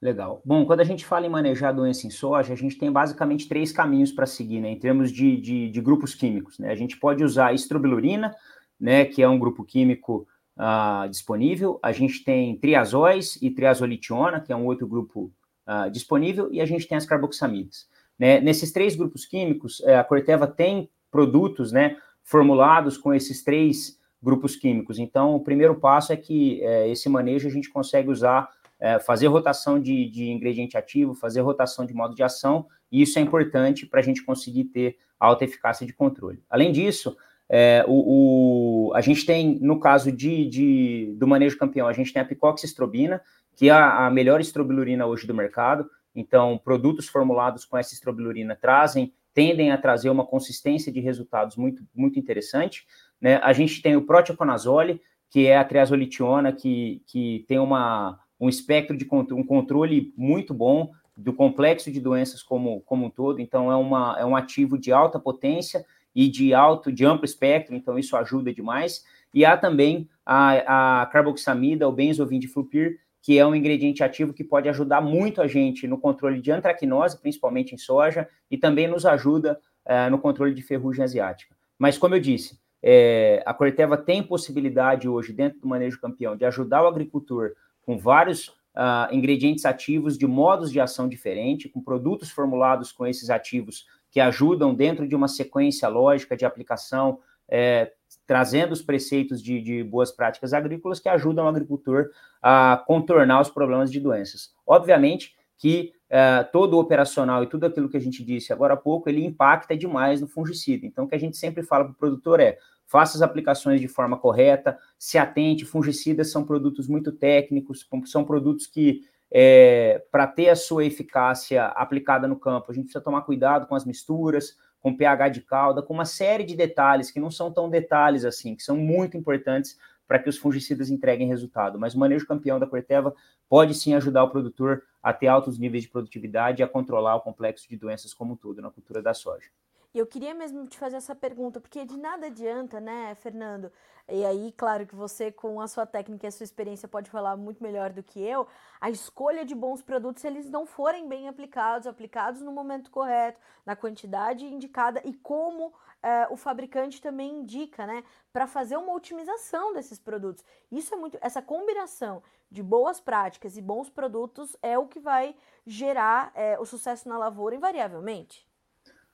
Legal. Bom, quando a gente fala em manejar doença em soja, a gente tem basicamente três caminhos para seguir, né, em termos de, de, de, grupos químicos. Né? A gente pode usar estrobilurina, né, que é um grupo químico uh, disponível. A gente tem triazóis e triazolitiona, que é um outro grupo uh, disponível. E a gente tem as carboxamidas. Né? Nesses três grupos químicos, eh, a Corteva tem produtos né, formulados com esses três grupos químicos. Então, o primeiro passo é que eh, esse manejo a gente consegue usar é, fazer rotação de, de, ingrediente ativo, fazer rotação de modo de ação, e isso é importante para a gente conseguir ter alta eficácia de controle. Além disso, é, o, o, a gente tem, no caso de, de, do manejo campeão, a gente tem a picoxistrobina, que é a, a melhor estrobilurina hoje do mercado. Então, produtos formulados com essa estrobilurina trazem, tendem a trazer uma consistência de resultados muito, muito interessante. Né? A gente tem o proteoconazole, que é a triazolitiona, que, que tem uma, um espectro de um controle muito bom do complexo de doenças como, como um todo. Então, é, uma, é um ativo de alta potência e de alto, de amplo espectro, então isso ajuda demais. E há também a, a carboxamida, o benzovindiflupir, que é um ingrediente ativo que pode ajudar muito a gente no controle de antracnose, principalmente em soja, e também nos ajuda uh, no controle de ferrugem asiática. Mas, como eu disse, é, a Corteva tem possibilidade hoje, dentro do manejo campeão, de ajudar o agricultor com vários uh, ingredientes ativos de modos de ação diferente, com produtos formulados com esses ativos que ajudam dentro de uma sequência lógica de aplicação, é, trazendo os preceitos de, de, boas práticas agrícolas que ajudam o agricultor a contornar os problemas de doenças. Obviamente que é, todo o operacional e tudo aquilo que a gente disse agora há pouco, ele impacta demais no fungicida. Então, o que a gente sempre fala para o produtor é, faça as aplicações de forma correta, se atente, fungicidas são produtos muito técnicos, são produtos que, é, para ter a sua eficácia aplicada no campo, a gente precisa tomar cuidado com as misturas, com pH de calda, com uma série de detalhes que não são tão detalhes assim, que são muito importantes para que os fungicidas entreguem resultado. Mas o manejo campeão da Corteva pode sim ajudar o produtor a ter altos níveis de produtividade e a controlar o complexo de doenças como um todo na cultura da soja. Eu queria mesmo te fazer essa pergunta, porque de nada adianta, né, Fernando? E aí, claro que você, com a sua técnica e a sua experiência, pode falar muito melhor do que eu. A escolha de bons produtos, se eles não forem bem aplicados, aplicados no momento correto, na quantidade indicada e como é, o fabricante também indica, né, para fazer uma otimização desses produtos. Isso é muito, essa combinação de boas práticas e bons produtos é o que vai gerar é, o sucesso na lavoura invariavelmente.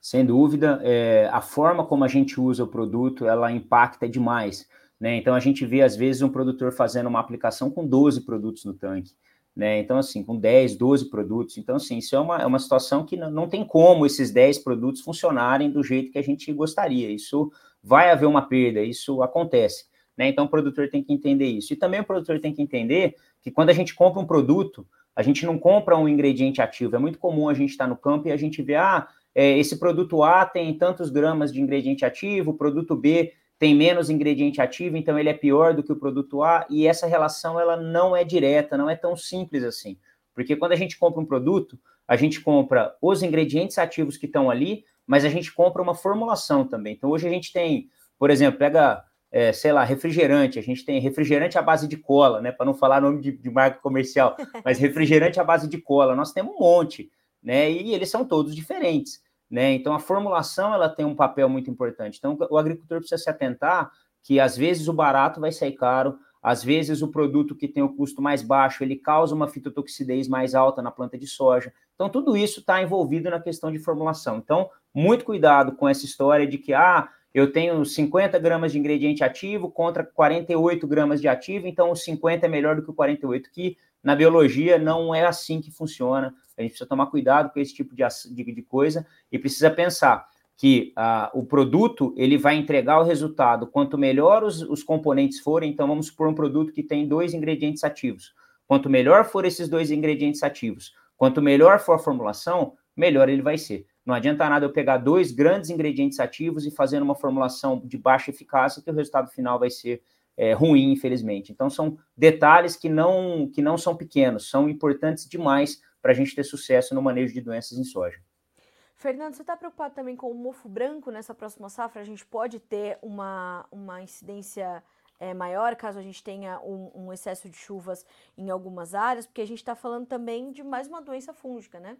Sem dúvida, é, a forma como a gente usa o produto, ela impacta demais. Né? Então, a gente vê, às vezes, um produtor fazendo uma aplicação com 12 produtos no tanque. Né? Então, assim, com 10, 12 produtos. Então, assim, isso é uma, é uma situação que não, não tem como esses 10 produtos funcionarem do jeito que a gente gostaria. Isso vai haver uma perda, isso acontece. Né? Então, o produtor tem que entender isso. E também o produtor tem que entender que quando a gente compra um produto, a gente não compra um ingrediente ativo. É muito comum a gente estar no campo e a gente ver, ah, é, esse produto A tem tantos gramas de ingrediente ativo, o produto B tem menos ingrediente ativo, então ele é pior do que o produto A, e essa relação ela não é direta, não é tão simples assim. Porque quando a gente compra um produto, a gente compra os ingredientes ativos que estão ali, mas a gente compra uma formulação também. Então hoje a gente tem, por exemplo, pega, é, sei lá, refrigerante, a gente tem refrigerante à base de cola, né? Para não falar nome de, de marca comercial, mas refrigerante à base de cola, nós temos um monte, né? E eles são todos diferentes. Né? Então, a formulação ela tem um papel muito importante. Então, o agricultor precisa se atentar que às vezes o barato vai sair caro, às vezes o produto que tem o custo mais baixo ele causa uma fitotoxidez mais alta na planta de soja. Então, tudo isso está envolvido na questão de formulação. Então, muito cuidado com essa história de que ah, eu tenho 50 gramas de ingrediente ativo contra 48 gramas de ativo, então o 50 é melhor do que o 48, que na biologia não é assim que funciona. A gente precisa tomar cuidado com esse tipo de, de, de coisa e precisa pensar que ah, o produto ele vai entregar o resultado. Quanto melhor os, os componentes forem, então vamos supor um produto que tem dois ingredientes ativos. Quanto melhor for esses dois ingredientes ativos, quanto melhor for a formulação, melhor ele vai ser. Não adianta nada eu pegar dois grandes ingredientes ativos e fazer uma formulação de baixa eficácia, que o resultado final vai ser é, ruim, infelizmente. Então, são detalhes que não, que não são pequenos, são importantes demais para a gente ter sucesso no manejo de doenças em soja. Fernando, você está preocupado também com o mofo branco nessa próxima safra? A gente pode ter uma, uma incidência é, maior caso a gente tenha um, um, excesso de chuvas em algumas áreas, porque a gente está falando também de mais uma doença fúngica, né?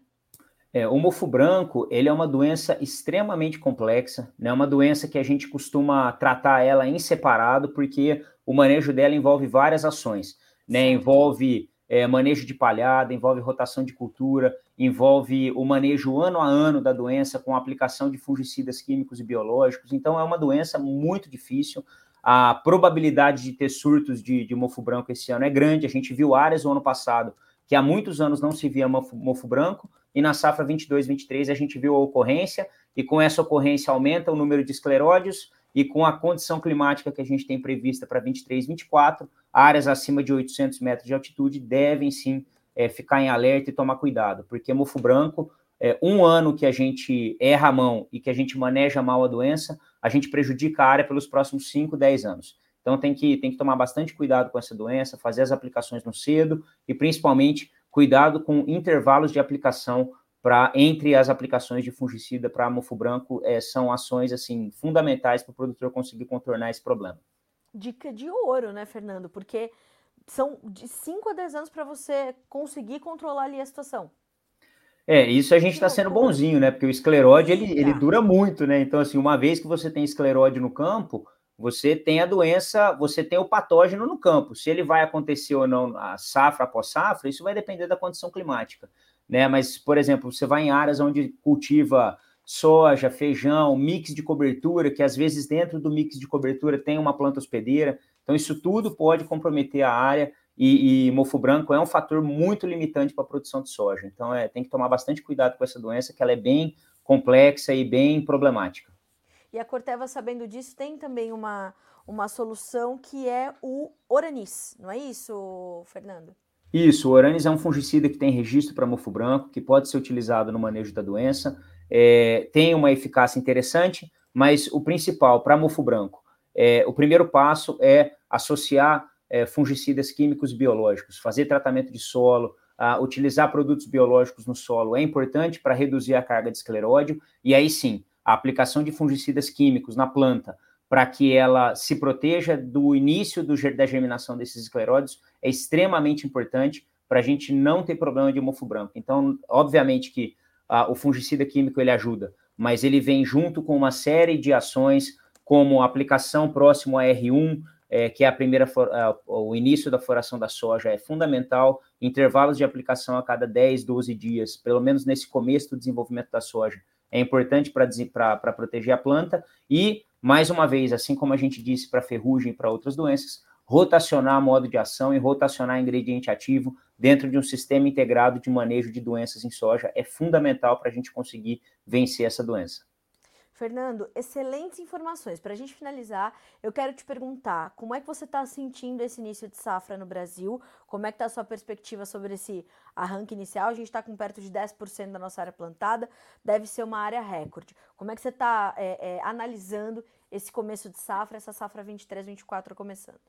É, o mofo branco, ele é uma doença extremamente complexa, né? Uma doença que a gente costuma tratar ela em separado, porque o manejo dela envolve várias ações, né? Envolve é, manejo de palhada, envolve rotação de cultura, envolve o manejo ano a ano da doença com aplicação de fungicidas químicos e biológicos. Então, é uma doença muito difícil. A probabilidade de ter surtos de, de mofo branco esse ano é grande. A gente viu áreas no ano passado que há muitos anos não se via mofo, mofo branco, e na safra 22, 23 a gente viu a ocorrência, e com essa ocorrência aumenta o número de escleródios, e com a condição climática que a gente tem prevista para 23, 24, áreas acima de 800 metros de altitude devem sim é, ficar em alerta e tomar cuidado, porque mofo branco, é, um ano que a gente erra a mão e que a gente maneja mal a doença, a gente prejudica a área pelos próximos 5, 10 anos. Então tem que, tem que tomar bastante cuidado com essa doença, fazer as aplicações no cedo e principalmente cuidado com intervalos de aplicação para entre as aplicações de fungicida para mofo branco é, são ações assim fundamentais para o produtor conseguir contornar esse problema. Dica de ouro, né, Fernando? Porque são de 5 a 10 anos para você conseguir controlar ali a situação. É, isso a gente está sendo bonzinho, né? Porque o escleróide ele, ele dura muito, né? Então, assim, uma vez que você tem escleróide no campo, você tem a doença, você tem o patógeno no campo. Se ele vai acontecer ou não a safra após safra, isso vai depender da condição climática, né? Mas, por exemplo, você vai em áreas onde cultiva soja, feijão, mix de cobertura, que às vezes dentro do mix de cobertura tem uma planta hospedeira. Então, isso tudo pode comprometer a área e, e mofo branco é um fator muito limitante para a produção de soja. Então, é, tem que tomar bastante cuidado com essa doença, que ela é bem complexa e bem problemática. E a Corteva, sabendo disso, tem também uma, uma solução que é o Oranis, não é isso, Fernando? Isso, o Oranis é um fungicida que tem registro para mofo branco, que pode ser utilizado no manejo da doença, é, tem uma eficácia interessante, mas o principal para mofo branco, é, o primeiro passo é associar é, fungicidas químicos biológicos, fazer tratamento de solo, a, utilizar produtos biológicos no solo é importante para reduzir a carga de escleródio, e aí sim, a aplicação de fungicidas químicos na planta para que ela se proteja do início do, da germinação desses escleróides é extremamente importante para a gente não ter problema de mofo branco. Então, obviamente que ah, o fungicida químico ele ajuda, mas ele vem junto com uma série de ações, como aplicação próximo a R1, é, que é a primeira, a, o início da floração da soja é fundamental, intervalos de aplicação a cada 10, 12 dias, pelo menos nesse começo do desenvolvimento da soja, é importante para proteger a planta e, mais uma vez, assim como a gente disse para ferrugem e para outras doenças, rotacionar modo de ação e rotacionar ingrediente ativo dentro de um sistema integrado de manejo de doenças em soja é fundamental para a gente conseguir vencer essa doença. Fernando, excelentes informações. Para a gente finalizar, eu quero te perguntar como é que você está sentindo esse início de safra no Brasil? Como é que está a sua perspectiva sobre esse arranque inicial? A gente está com perto de 10% da nossa área plantada, deve ser uma área recorde. Como é que você está é, é, analisando esse começo de safra, essa safra 23-24 começando?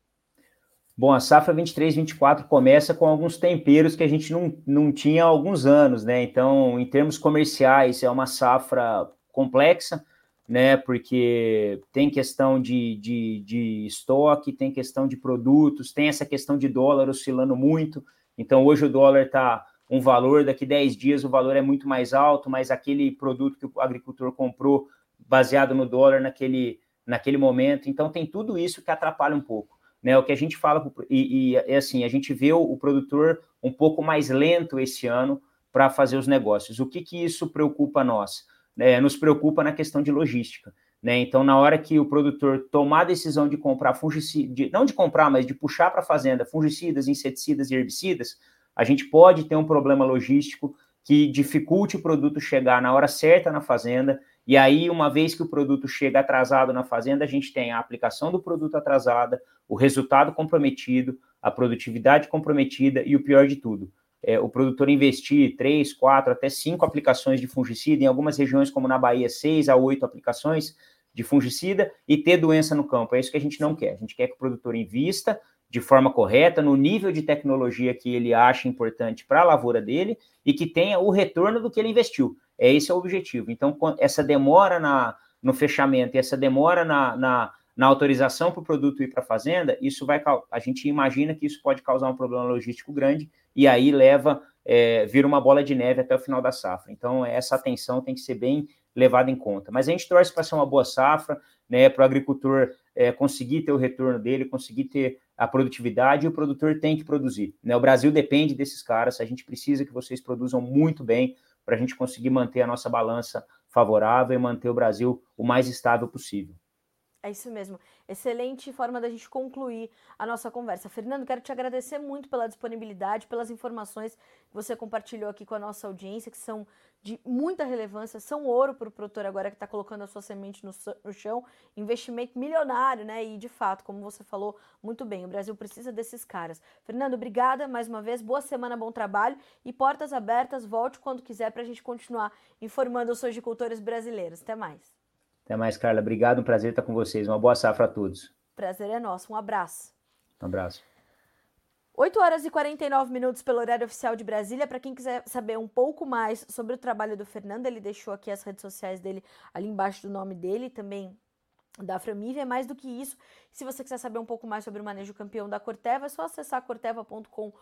Bom, a safra 23-24 começa com alguns temperos que a gente não, não tinha há alguns anos, né? Então, em termos comerciais, é uma safra complexa, né? Porque tem questão de, de, de estoque, tem questão de produtos, tem essa questão de dólar oscilando muito. Então, hoje o dólar está um valor, daqui 10 dias o valor é muito mais alto, mas aquele produto que o agricultor comprou baseado no dólar naquele, naquele momento. Então, tem tudo isso que atrapalha um pouco. Né, o que a gente fala, e, e é assim, a gente vê o, o, produtor um pouco mais lento esse ano para fazer os negócios. O que, que isso preocupa nós? Né, nos preocupa na questão de logística. Né? Então, na hora que o produtor tomar a decisão de comprar fungicidas, não de comprar, mas de puxar para a fazenda fungicidas, inseticidas e herbicidas, a gente pode ter um problema logístico que dificulte o produto chegar na hora certa na fazenda. E aí, uma vez que o produto chega atrasado na fazenda, a gente tem a aplicação do produto atrasada, o resultado comprometido, a produtividade comprometida e o pior de tudo, é, o produtor investir três, quatro, até cinco aplicações de fungicida, em algumas regiões, como na Bahia, seis a oito aplicações de fungicida e ter doença no campo. É isso que a gente não quer. A gente quer que o produtor invista de forma correta, no nível de tecnologia que ele acha importante para a lavoura dele e que tenha o retorno do que ele investiu. É esse é o objetivo. Então, essa demora na, no fechamento e essa demora na, na, na autorização para o produto ir para a fazenda, isso vai a gente imagina que isso pode causar um problema logístico grande e aí leva é, vira uma bola de neve até o final da safra. Então essa atenção tem que ser bem levada em conta. Mas a gente torce para ser uma boa safra, né, para o agricultor é, conseguir ter o retorno dele, conseguir ter a produtividade e o produtor tem que produzir. Né? O Brasil depende desses caras, a gente precisa que vocês produzam muito bem para a gente conseguir manter a nossa balança favorável e manter o Brasil o mais estável possível. É isso mesmo. Excelente forma da gente concluir a nossa conversa. Fernando, quero te agradecer muito pela disponibilidade, pelas informações que você compartilhou aqui com a nossa audiência, que são de muita relevância, são ouro para o produtor agora que está colocando a sua semente no, no, chão, investimento milionário, né? E de fato, como você falou muito bem, o Brasil precisa desses caras. Fernando, obrigada mais uma vez, boa semana, bom trabalho e portas abertas, volte quando quiser para a gente continuar informando os sojicultores brasileiros. Até mais. Até mais, Carla. Obrigado, um prazer estar com vocês. Uma boa safra a todos. Prazer é nosso. Um abraço. Um abraço. 8 horas e 49 minutos pelo horário oficial de Brasília. Para quem quiser saber um pouco mais sobre o trabalho do Fernando, ele deixou aqui as redes sociais dele ali embaixo do nome dele, também da Framívia. É mais do que isso, se você quiser saber um pouco mais sobre o manejo campeão da Corteva, é só acessar corteva.com.br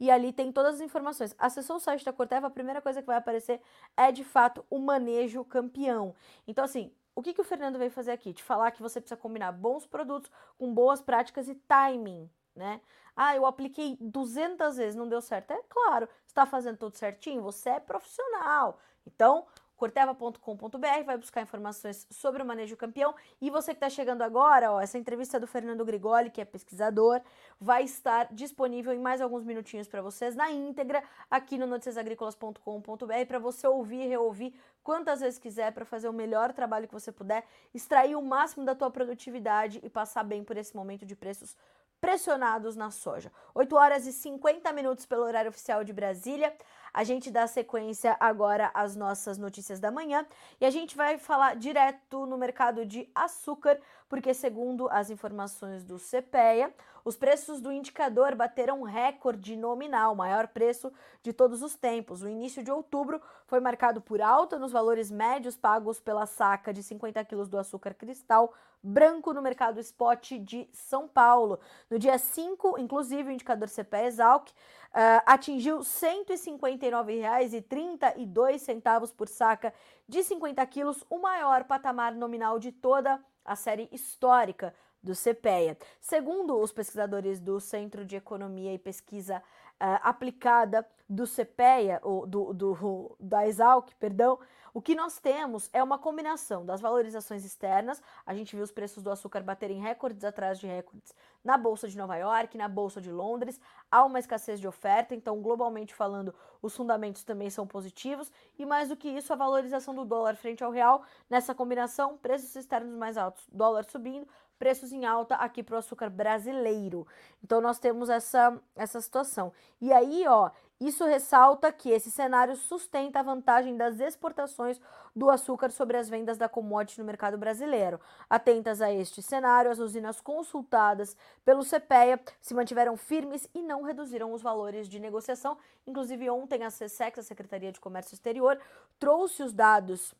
e ali tem todas as informações. Acessou o site da Corteva, a primeira coisa que vai aparecer é de fato o manejo campeão. Então, assim, o que, que o Fernando veio fazer aqui? Te falar que você precisa combinar bons produtos com boas práticas e timing, né? Ah, eu apliquei 200 vezes, não deu certo. É claro, está fazendo tudo certinho, você é profissional. Então, corteva.com.br, vai buscar informações sobre o manejo campeão. E você que está chegando agora, ó, essa entrevista do Fernando Grigoli, que é pesquisador, vai estar disponível em mais alguns minutinhos para vocês na íntegra aqui no noticiasagricolas.com.br para você ouvir e reouvir quantas vezes quiser para fazer o melhor trabalho que você puder, extrair o máximo da tua produtividade e passar bem por esse momento de preços pressionados na soja. 8 horas e 50 minutos pelo horário oficial de Brasília. A gente dá sequência agora às nossas notícias da manhã e a gente vai falar direto no mercado de açúcar, porque segundo as informações do CPEA, os preços do indicador bateram recorde nominal, maior preço de todos os tempos. O início de outubro foi marcado por alta nos valores médios pagos pela saca de 50 quilos do açúcar cristal branco no mercado spot de São Paulo. No dia 5, inclusive, o indicador CPE Exalc uh, atingiu R$ 159,32 por saca de 50 quilos, o maior patamar nominal de toda a série histórica do CPEA. Segundo os pesquisadores do Centro de Economia e Pesquisa uh, Aplicada do CPEA, ou do, do, da Exalc, perdão, o que nós temos é uma combinação das valorizações externas, a gente viu os preços do açúcar baterem recordes atrás de recordes na Bolsa de Nova York, na Bolsa de Londres, há uma escassez de oferta, então, globalmente falando, os fundamentos também são positivos, e mais do que isso, a valorização do dólar frente ao real, nessa combinação, preços externos mais altos, dólar subindo, preços em alta aqui para o açúcar brasileiro. Então nós temos essa, essa situação. E aí, ó, isso ressalta que esse cenário sustenta a vantagem das exportações do açúcar sobre as vendas da commodity no mercado brasileiro. Atentas a este cenário, as usinas consultadas pelo CPEA se mantiveram firmes e não reduziram os valores de negociação. Inclusive, ontem a SESEX, a Secretaria de Comércio Exterior, trouxe os dados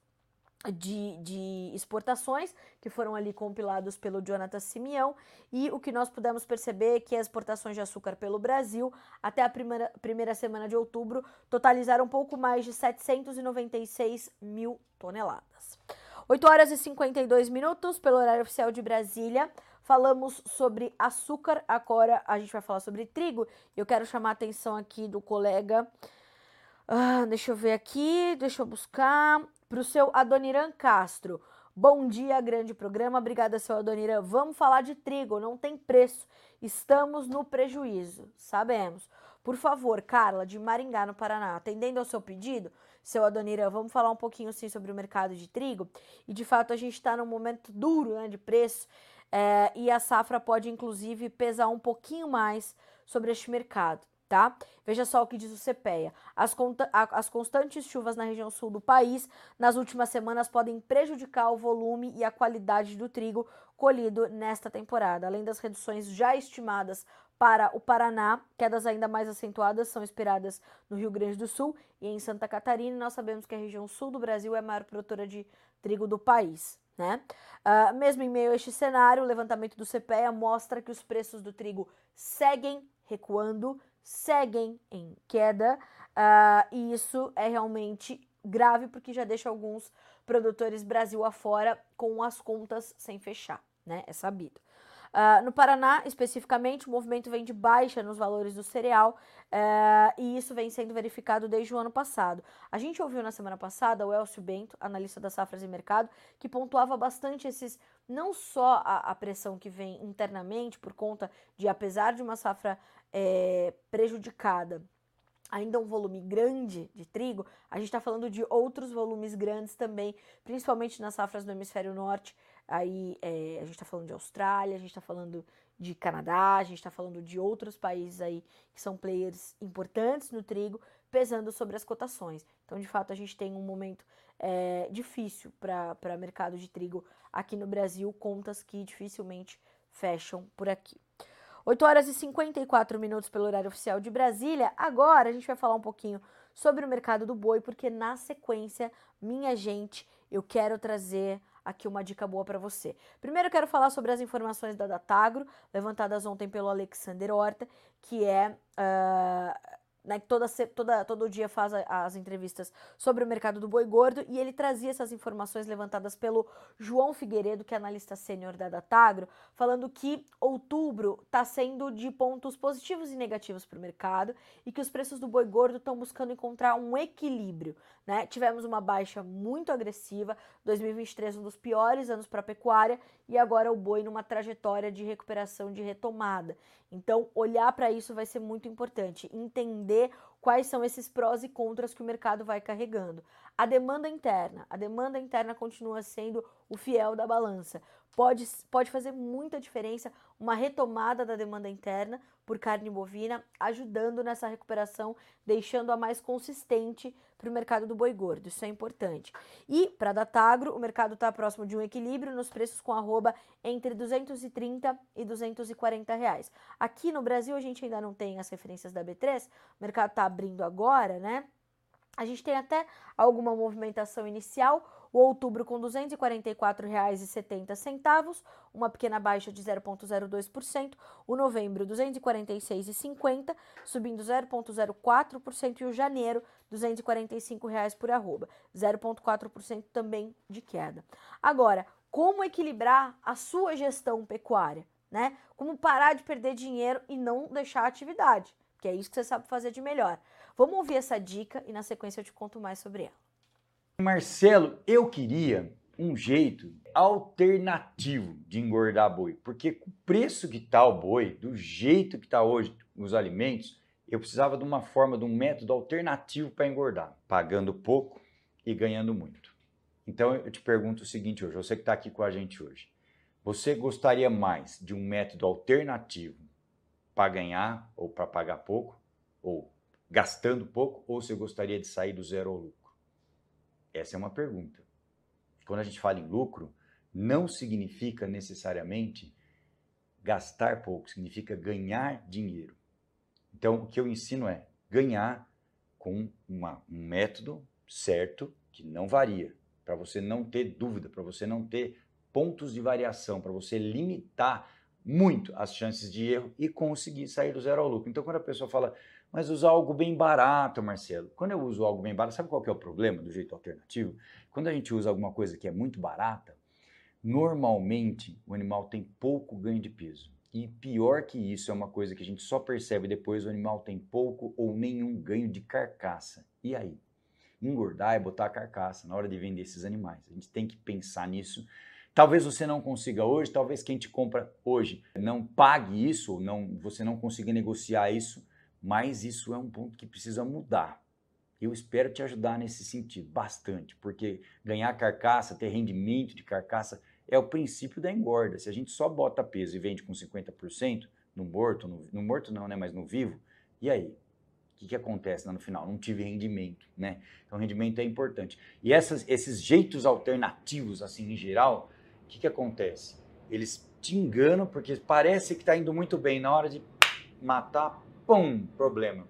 de, de, exportações que foram ali compilados pelo Jonathan Simeão e o que nós pudemos perceber é que as exportações de açúcar pelo Brasil até a primeira, primeira semana de outubro totalizaram um pouco mais de 796 mil toneladas. 8 horas e 52 minutos pelo horário oficial de Brasília. Falamos sobre açúcar, agora a gente vai falar sobre trigo. Eu quero chamar a atenção aqui do colega. Ah, deixa eu ver aqui, deixa eu buscar para o seu Adoniran Castro. Bom dia, grande programa. Obrigada, seu Adoniran. Vamos falar de trigo, não tem preço. Estamos no prejuízo, sabemos. Por favor, Carla, de Maringá, no Paraná, atendendo ao seu pedido, seu Adoniran, vamos falar um pouquinho sim sobre o mercado de trigo. E de fato a gente está num momento duro né, de preço é, e a safra pode inclusive pesar um pouquinho mais sobre este mercado tá? Veja só o que diz o CPEA. As, as, constantes chuvas na região sul do país nas últimas semanas podem prejudicar o volume e a qualidade do trigo colhido nesta temporada. Além das reduções já estimadas para o Paraná, quedas ainda mais acentuadas são esperadas no Rio Grande do Sul e em Santa Catarina. Nós sabemos que a região sul do Brasil é a maior produtora de trigo do país. Né? Uh, mesmo em meio a este cenário, o levantamento do CPEA mostra que os preços do trigo seguem recuando, seguem em queda, uh, e isso é realmente grave porque já deixa alguns produtores Brasil afora com as contas sem fechar, né? É sabido. Uh, no Paraná, especificamente, o movimento vem de baixa nos valores do cereal uh, e isso vem sendo verificado desde o ano passado. A gente ouviu na semana passada o Elcio Bento, analista das safras e mercado, que pontuava bastante esses, não só a, a pressão que vem internamente por conta de, apesar de uma safra é, prejudicada, ainda um volume grande de trigo, a gente está falando de outros volumes grandes também, principalmente nas safras do hemisfério norte, Aí é, a gente está falando de Austrália, a gente está falando de Canadá, a gente está falando de outros países aí que são players importantes no trigo, pesando sobre as cotações. Então, de fato, a gente tem um momento é, difícil para mercado de trigo aqui no Brasil, contas que dificilmente fecham por aqui. 8 horas e 54 minutos pelo horário oficial de Brasília. Agora a gente vai falar um pouquinho sobre o mercado do boi, porque na sequência, minha gente, eu quero trazer aqui uma dica boa para você. Primeiro eu quero falar sobre as informações da Datagro, levantadas ontem pelo Alexander Horta, que é uh, né, toda, toda, todo dia faz as entrevistas sobre o mercado do boi gordo e ele trazia essas informações levantadas pelo João Figueiredo, que é analista sênior da Datagro, falando que outubro está sendo de pontos positivos e negativos para o mercado e que os preços do boi gordo estão buscando encontrar um equilíbrio. Né? Tivemos uma baixa muito agressiva, 2023 um dos piores anos para a pecuária e agora o boi numa trajetória de recuperação, de retomada. Então, olhar para isso vai ser muito importante, entender quais são esses prós e contras que o mercado vai carregando. A demanda interna, a demanda interna continua sendo o fiel da balança. Pode, pode fazer muita diferença uma retomada da demanda interna por carne bovina, ajudando nessa recuperação, deixando-a mais consistente para o mercado do boi gordo. Isso é importante. E para Datagro, o mercado está próximo de um equilíbrio nos preços com arroba entre 230 e 240 reais. Aqui no Brasil a gente ainda não tem as referências da B3, o mercado está abrindo agora, né? A gente tem até alguma movimentação inicial, o outubro com R$ 244,70, uma pequena baixa de 0,02%, o novembro R$ 246,50, subindo 0,04% e o janeiro R$ 245,00 por arroba, 0,4% também de queda. Agora, como equilibrar a sua gestão pecuária, né? Como parar de perder dinheiro e não deixar a atividade, que é isso que você sabe fazer de melhor. Vamos ouvir essa dica e na sequência eu te conto mais sobre ela. Marcelo, eu queria um jeito alternativo de engordar boi, porque com o preço que está o boi, do jeito que está hoje os alimentos, eu precisava de uma forma, de um método alternativo para engordar, pagando pouco e ganhando muito. Então eu te pergunto o seguinte hoje, você que está aqui com a gente hoje, você gostaria mais de um método alternativo para ganhar ou para pagar pouco, ou gastando pouco ou você gostaria de sair do zero ao lucro? Essa é uma pergunta. Quando a gente fala em lucro, não significa necessariamente gastar pouco, significa ganhar dinheiro. Então, o que eu ensino é ganhar com uma, um método certo que não varia, para você não ter dúvida, para você não ter pontos de variação, para você limitar muito as chances de erro e conseguir sair do zero ao lucro. Então, quando a pessoa fala, mas usar algo bem barato, Marcelo. Quando eu uso algo bem barato, sabe qual é o problema do jeito alternativo? Quando a gente usa alguma coisa que é muito barata, normalmente o animal tem pouco ganho de peso. E pior que isso, é uma coisa que a gente só percebe depois, o animal tem pouco ou nenhum ganho de carcaça. E aí? Engordar é botar a carcaça na hora de vender esses animais. A gente tem que pensar nisso. Talvez você não consiga hoje, talvez quem te compra hoje não pague isso, ou não, você não consiga negociar isso, mas isso é um ponto que precisa mudar. Eu espero te ajudar nesse sentido, bastante, porque ganhar carcaça, ter rendimento de carcaça é o princípio da engorda. Se a gente só bota peso e vende com 50% no morto, no, no morto não, né, mas no vivo, e aí? que, que acontece no final? Não tive rendimento, né? Então, rendimento é importante. E essas, esses jeitos alternativos, assim, em geral, o que, que acontece? Eles te enganam porque parece que está indo muito bem. Na hora de matar, pum, problema.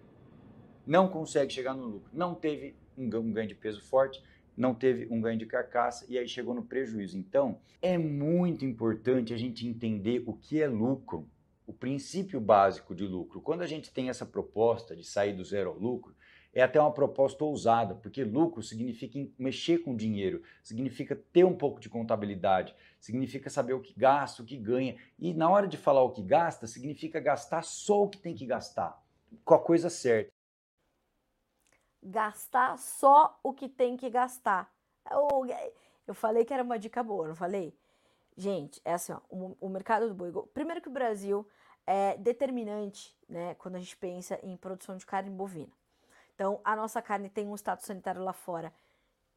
Não consegue chegar no lucro. Não teve um ganho de peso forte, não teve um ganho de carcaça e aí chegou no prejuízo. Então, é muito importante a gente entender o que é lucro o princípio básico de lucro. Quando a gente tem essa proposta de sair do zero ao lucro, é até uma proposta ousada, porque lucro significa mexer com dinheiro, significa ter um pouco de contabilidade, significa saber o que gasta, o que ganha. E na hora de falar o que gasta, significa gastar só o que tem que gastar, com a coisa certa. Gastar só o que tem que gastar. Eu, eu falei que era uma dica boa, não falei? Gente, é assim, ó, o, o mercado do boi. Primeiro que o Brasil é determinante, né, quando a gente pensa em produção de carne bovina. Então, a nossa carne tem um status sanitário lá fora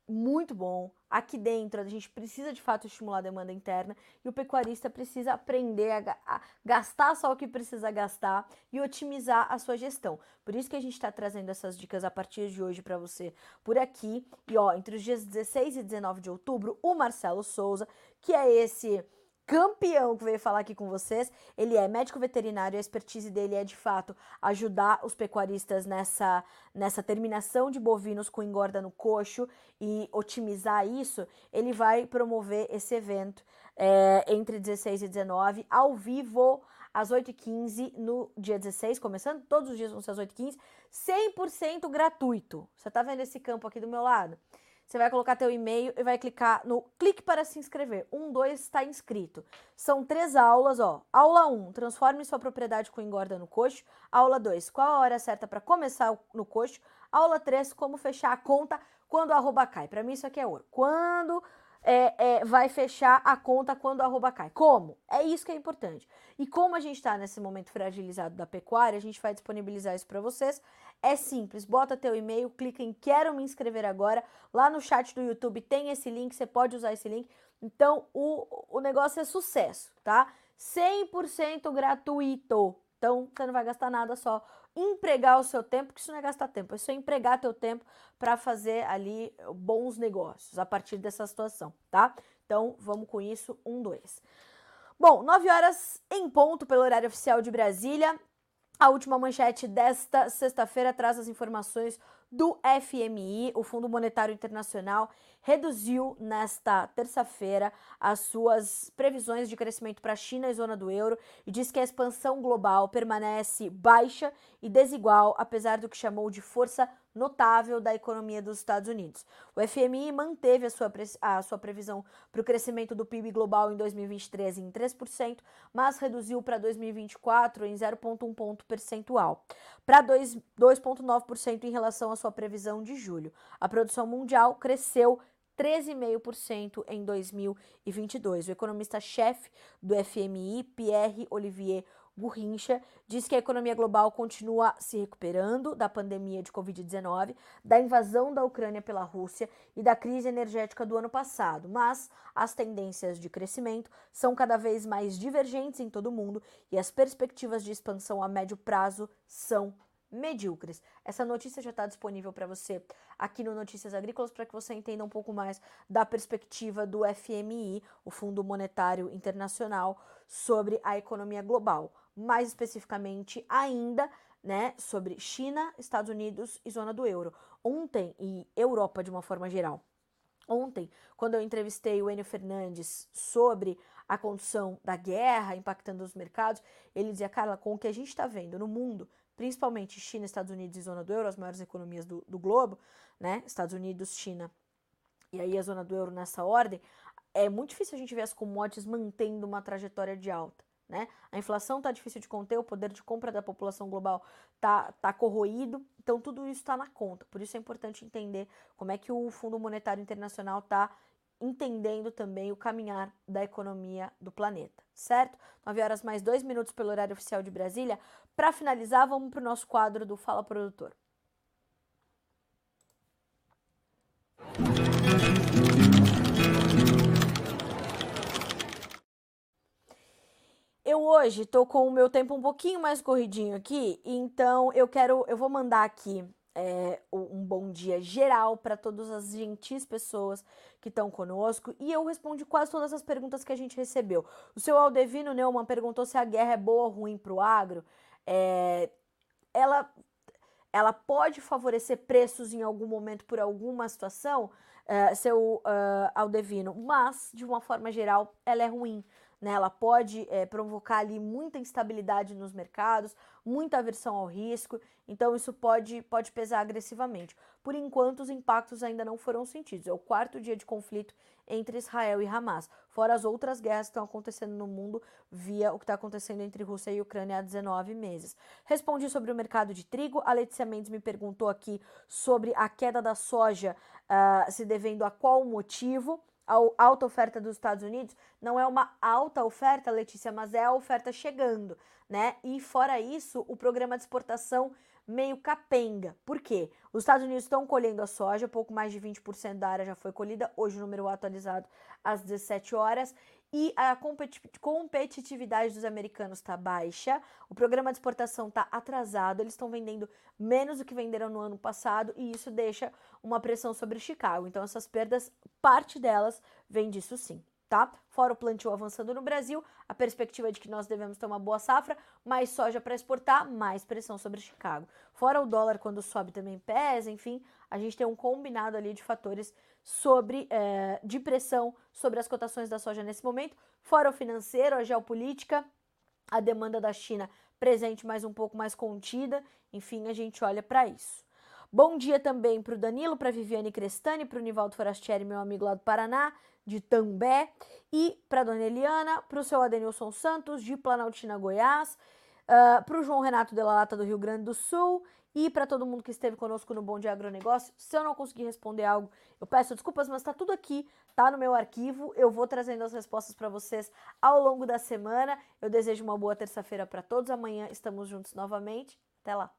muito bom. Aqui dentro, a gente precisa de fato estimular a demanda interna e o pecuarista precisa aprender a, a gastar só o que precisa gastar e otimizar a sua gestão. Por isso que a gente está trazendo essas dicas a partir de hoje para você por aqui. E ó, entre os dias 16 e 19 de outubro, o Marcelo Souza, que é esse campeão que veio falar aqui com vocês. Ele é médico veterinário, a expertise dele é de fato ajudar os pecuaristas nessa, nessa terminação de bovinos com engorda no coxo e otimizar isso. Ele vai promover esse evento é, entre 16 e 19 ao vivo às 8h15 no dia 16, começando, todos os dias vão ser às 8h15, 100% gratuito. Você tá vendo esse campo aqui do meu lado? Você vai colocar teu e-mail e vai clicar no clique para se inscrever. Um, dois, está inscrito. São três aulas, ó. Aula 1, um, transforme sua propriedade com engorda no coxo. Aula 2, qual a hora certa para começar no coxo. Aula 3, como fechar a conta quando a arroba cai. Para mim isso aqui é ouro. Quando é, é, vai fechar a conta quando a arroba cai. Como? É isso que é importante. E como a gente está nesse momento fragilizado da pecuária, a gente vai disponibilizar isso para vocês. É simples, bota teu e-mail, clica em quero me inscrever agora. Lá no chat do YouTube tem esse link, você pode usar esse link. Então o, o negócio é sucesso, tá? 100% gratuito. Então você não vai gastar nada, só empregar o seu tempo, que isso não é gastar tempo, é só empregar teu tempo para fazer ali bons negócios a partir dessa situação, tá? Então, vamos com isso, um, dois. Bom, 9 horas em ponto pelo horário oficial de Brasília. A última manchete desta sexta-feira traz as informações do FMI, o Fundo Monetário Internacional, reduziu nesta terça-feira as suas previsões de crescimento para a China e zona do euro e diz que a expansão global permanece baixa e desigual, apesar do que chamou de força notável da economia dos Estados Unidos. O FMI manteve a sua, a sua previsão para o crescimento do PIB global em 2023 em 3%, mas reduziu para 2024 em 0,1 ponto percentual, para 2,9% em relação à sua previsão de julho. A produção mundial cresceu 13,5% em 2022. O economista-chefe do FMI, Pierre Olivier Gurrincha diz que a economia global continua se recuperando da pandemia de Covid-19, da invasão da Ucrânia pela Rússia e da crise energética do ano passado, mas as tendências de crescimento são cada vez mais divergentes em todo o mundo e as perspectivas de expansão a médio prazo são medíocres. Essa notícia já está disponível para você aqui no Notícias Agrícolas para que você entenda um pouco mais da perspectiva do FMI, o Fundo Monetário Internacional, sobre a economia global mais especificamente ainda, né, sobre China, Estados Unidos e zona do euro. Ontem e Europa de uma forma geral. Ontem, quando eu entrevistei o Enio Fernandes sobre a condição da guerra impactando os mercados, ele dizia, Carla, com o que a gente está vendo no mundo, principalmente China, Estados Unidos e zona do euro, as maiores economias do, do globo, né, Estados Unidos, China e aí a zona do euro nessa ordem, é muito difícil a gente ver as commodities mantendo uma trajetória de alta. Né? A inflação está difícil de conter, o poder de compra da população global está tá corroído, então tudo isso está na conta. Por isso é importante entender como é que o Fundo Monetário Internacional está entendendo também o caminhar da economia do planeta, certo? 9 horas mais 2 minutos pelo horário oficial de Brasília. Para finalizar, vamos para o nosso quadro do Fala Produtor. Eu hoje estou com o meu tempo um pouquinho mais corridinho aqui, então eu quero, eu vou mandar aqui é, um bom dia geral para todas as gentis pessoas que estão conosco e eu respondi quase todas as perguntas que a gente recebeu. O seu Aldevino Neumann perguntou se a guerra é boa ou ruim para o agro. É, ela, ela pode favorecer preços em algum momento por alguma situação, é, seu uh, Aldevino, mas de uma forma geral ela é ruim né? Ela pode é, provocar ali muita instabilidade nos mercados, muita aversão ao risco, então isso pode, pode pesar agressivamente. Por enquanto, os impactos ainda não foram sentidos. É o quarto dia de conflito entre Israel e Hamas, fora as outras guerras que estão acontecendo no mundo via o que está acontecendo entre Rússia e Ucrânia há 19 meses. Respondi sobre o mercado de trigo. A Letícia Mendes me perguntou aqui sobre a queda da soja uh, se devendo a qual motivo a alta oferta dos Estados Unidos não é uma alta oferta, Letícia, mas é a oferta chegando, né? E fora isso, o programa de exportação meio capenga. Por quê? Os Estados Unidos estão colhendo a soja, pouco mais de 20% da área já foi colhida, hoje o número atualizado às 17 horas, e a competitividade dos americanos está baixa, o programa de exportação está atrasado, eles estão vendendo menos do que venderam no ano passado e isso deixa uma pressão sobre Chicago. Então, essas perdas, parte delas vem disso sim. Tá? Fora o plantio avançando no Brasil, a perspectiva de que nós devemos ter uma boa safra, mais soja para exportar, mais pressão sobre Chicago. Fora o dólar quando sobe também pesa, enfim, a gente tem um combinado ali de fatores sobre é, de pressão sobre as cotações da soja nesse momento, fora o financeiro, a geopolítica, a demanda da China presente, mas um pouco mais contida, enfim, a gente olha para isso. Bom dia também para o Danilo, para Viviane Crestani, para o Nivaldo Forastieri, meu amigo lá do Paraná, de També, e para Dona Eliana, para o seu Adenilson Santos, de Planaltina, Goiás, uh, ah, para o João Renato de la Lata, do Rio Grande do Sul, e para todo mundo que esteve conosco no Bom Dia Agronegócio, se eu não conseguir responder algo, eu peço desculpas, mas está tudo aqui, tá no meu arquivo. Eu vou trazendo as respostas para vocês ao longo da semana. Eu desejo uma boa terça-feira para todos. Amanhã estamos juntos novamente. Até lá.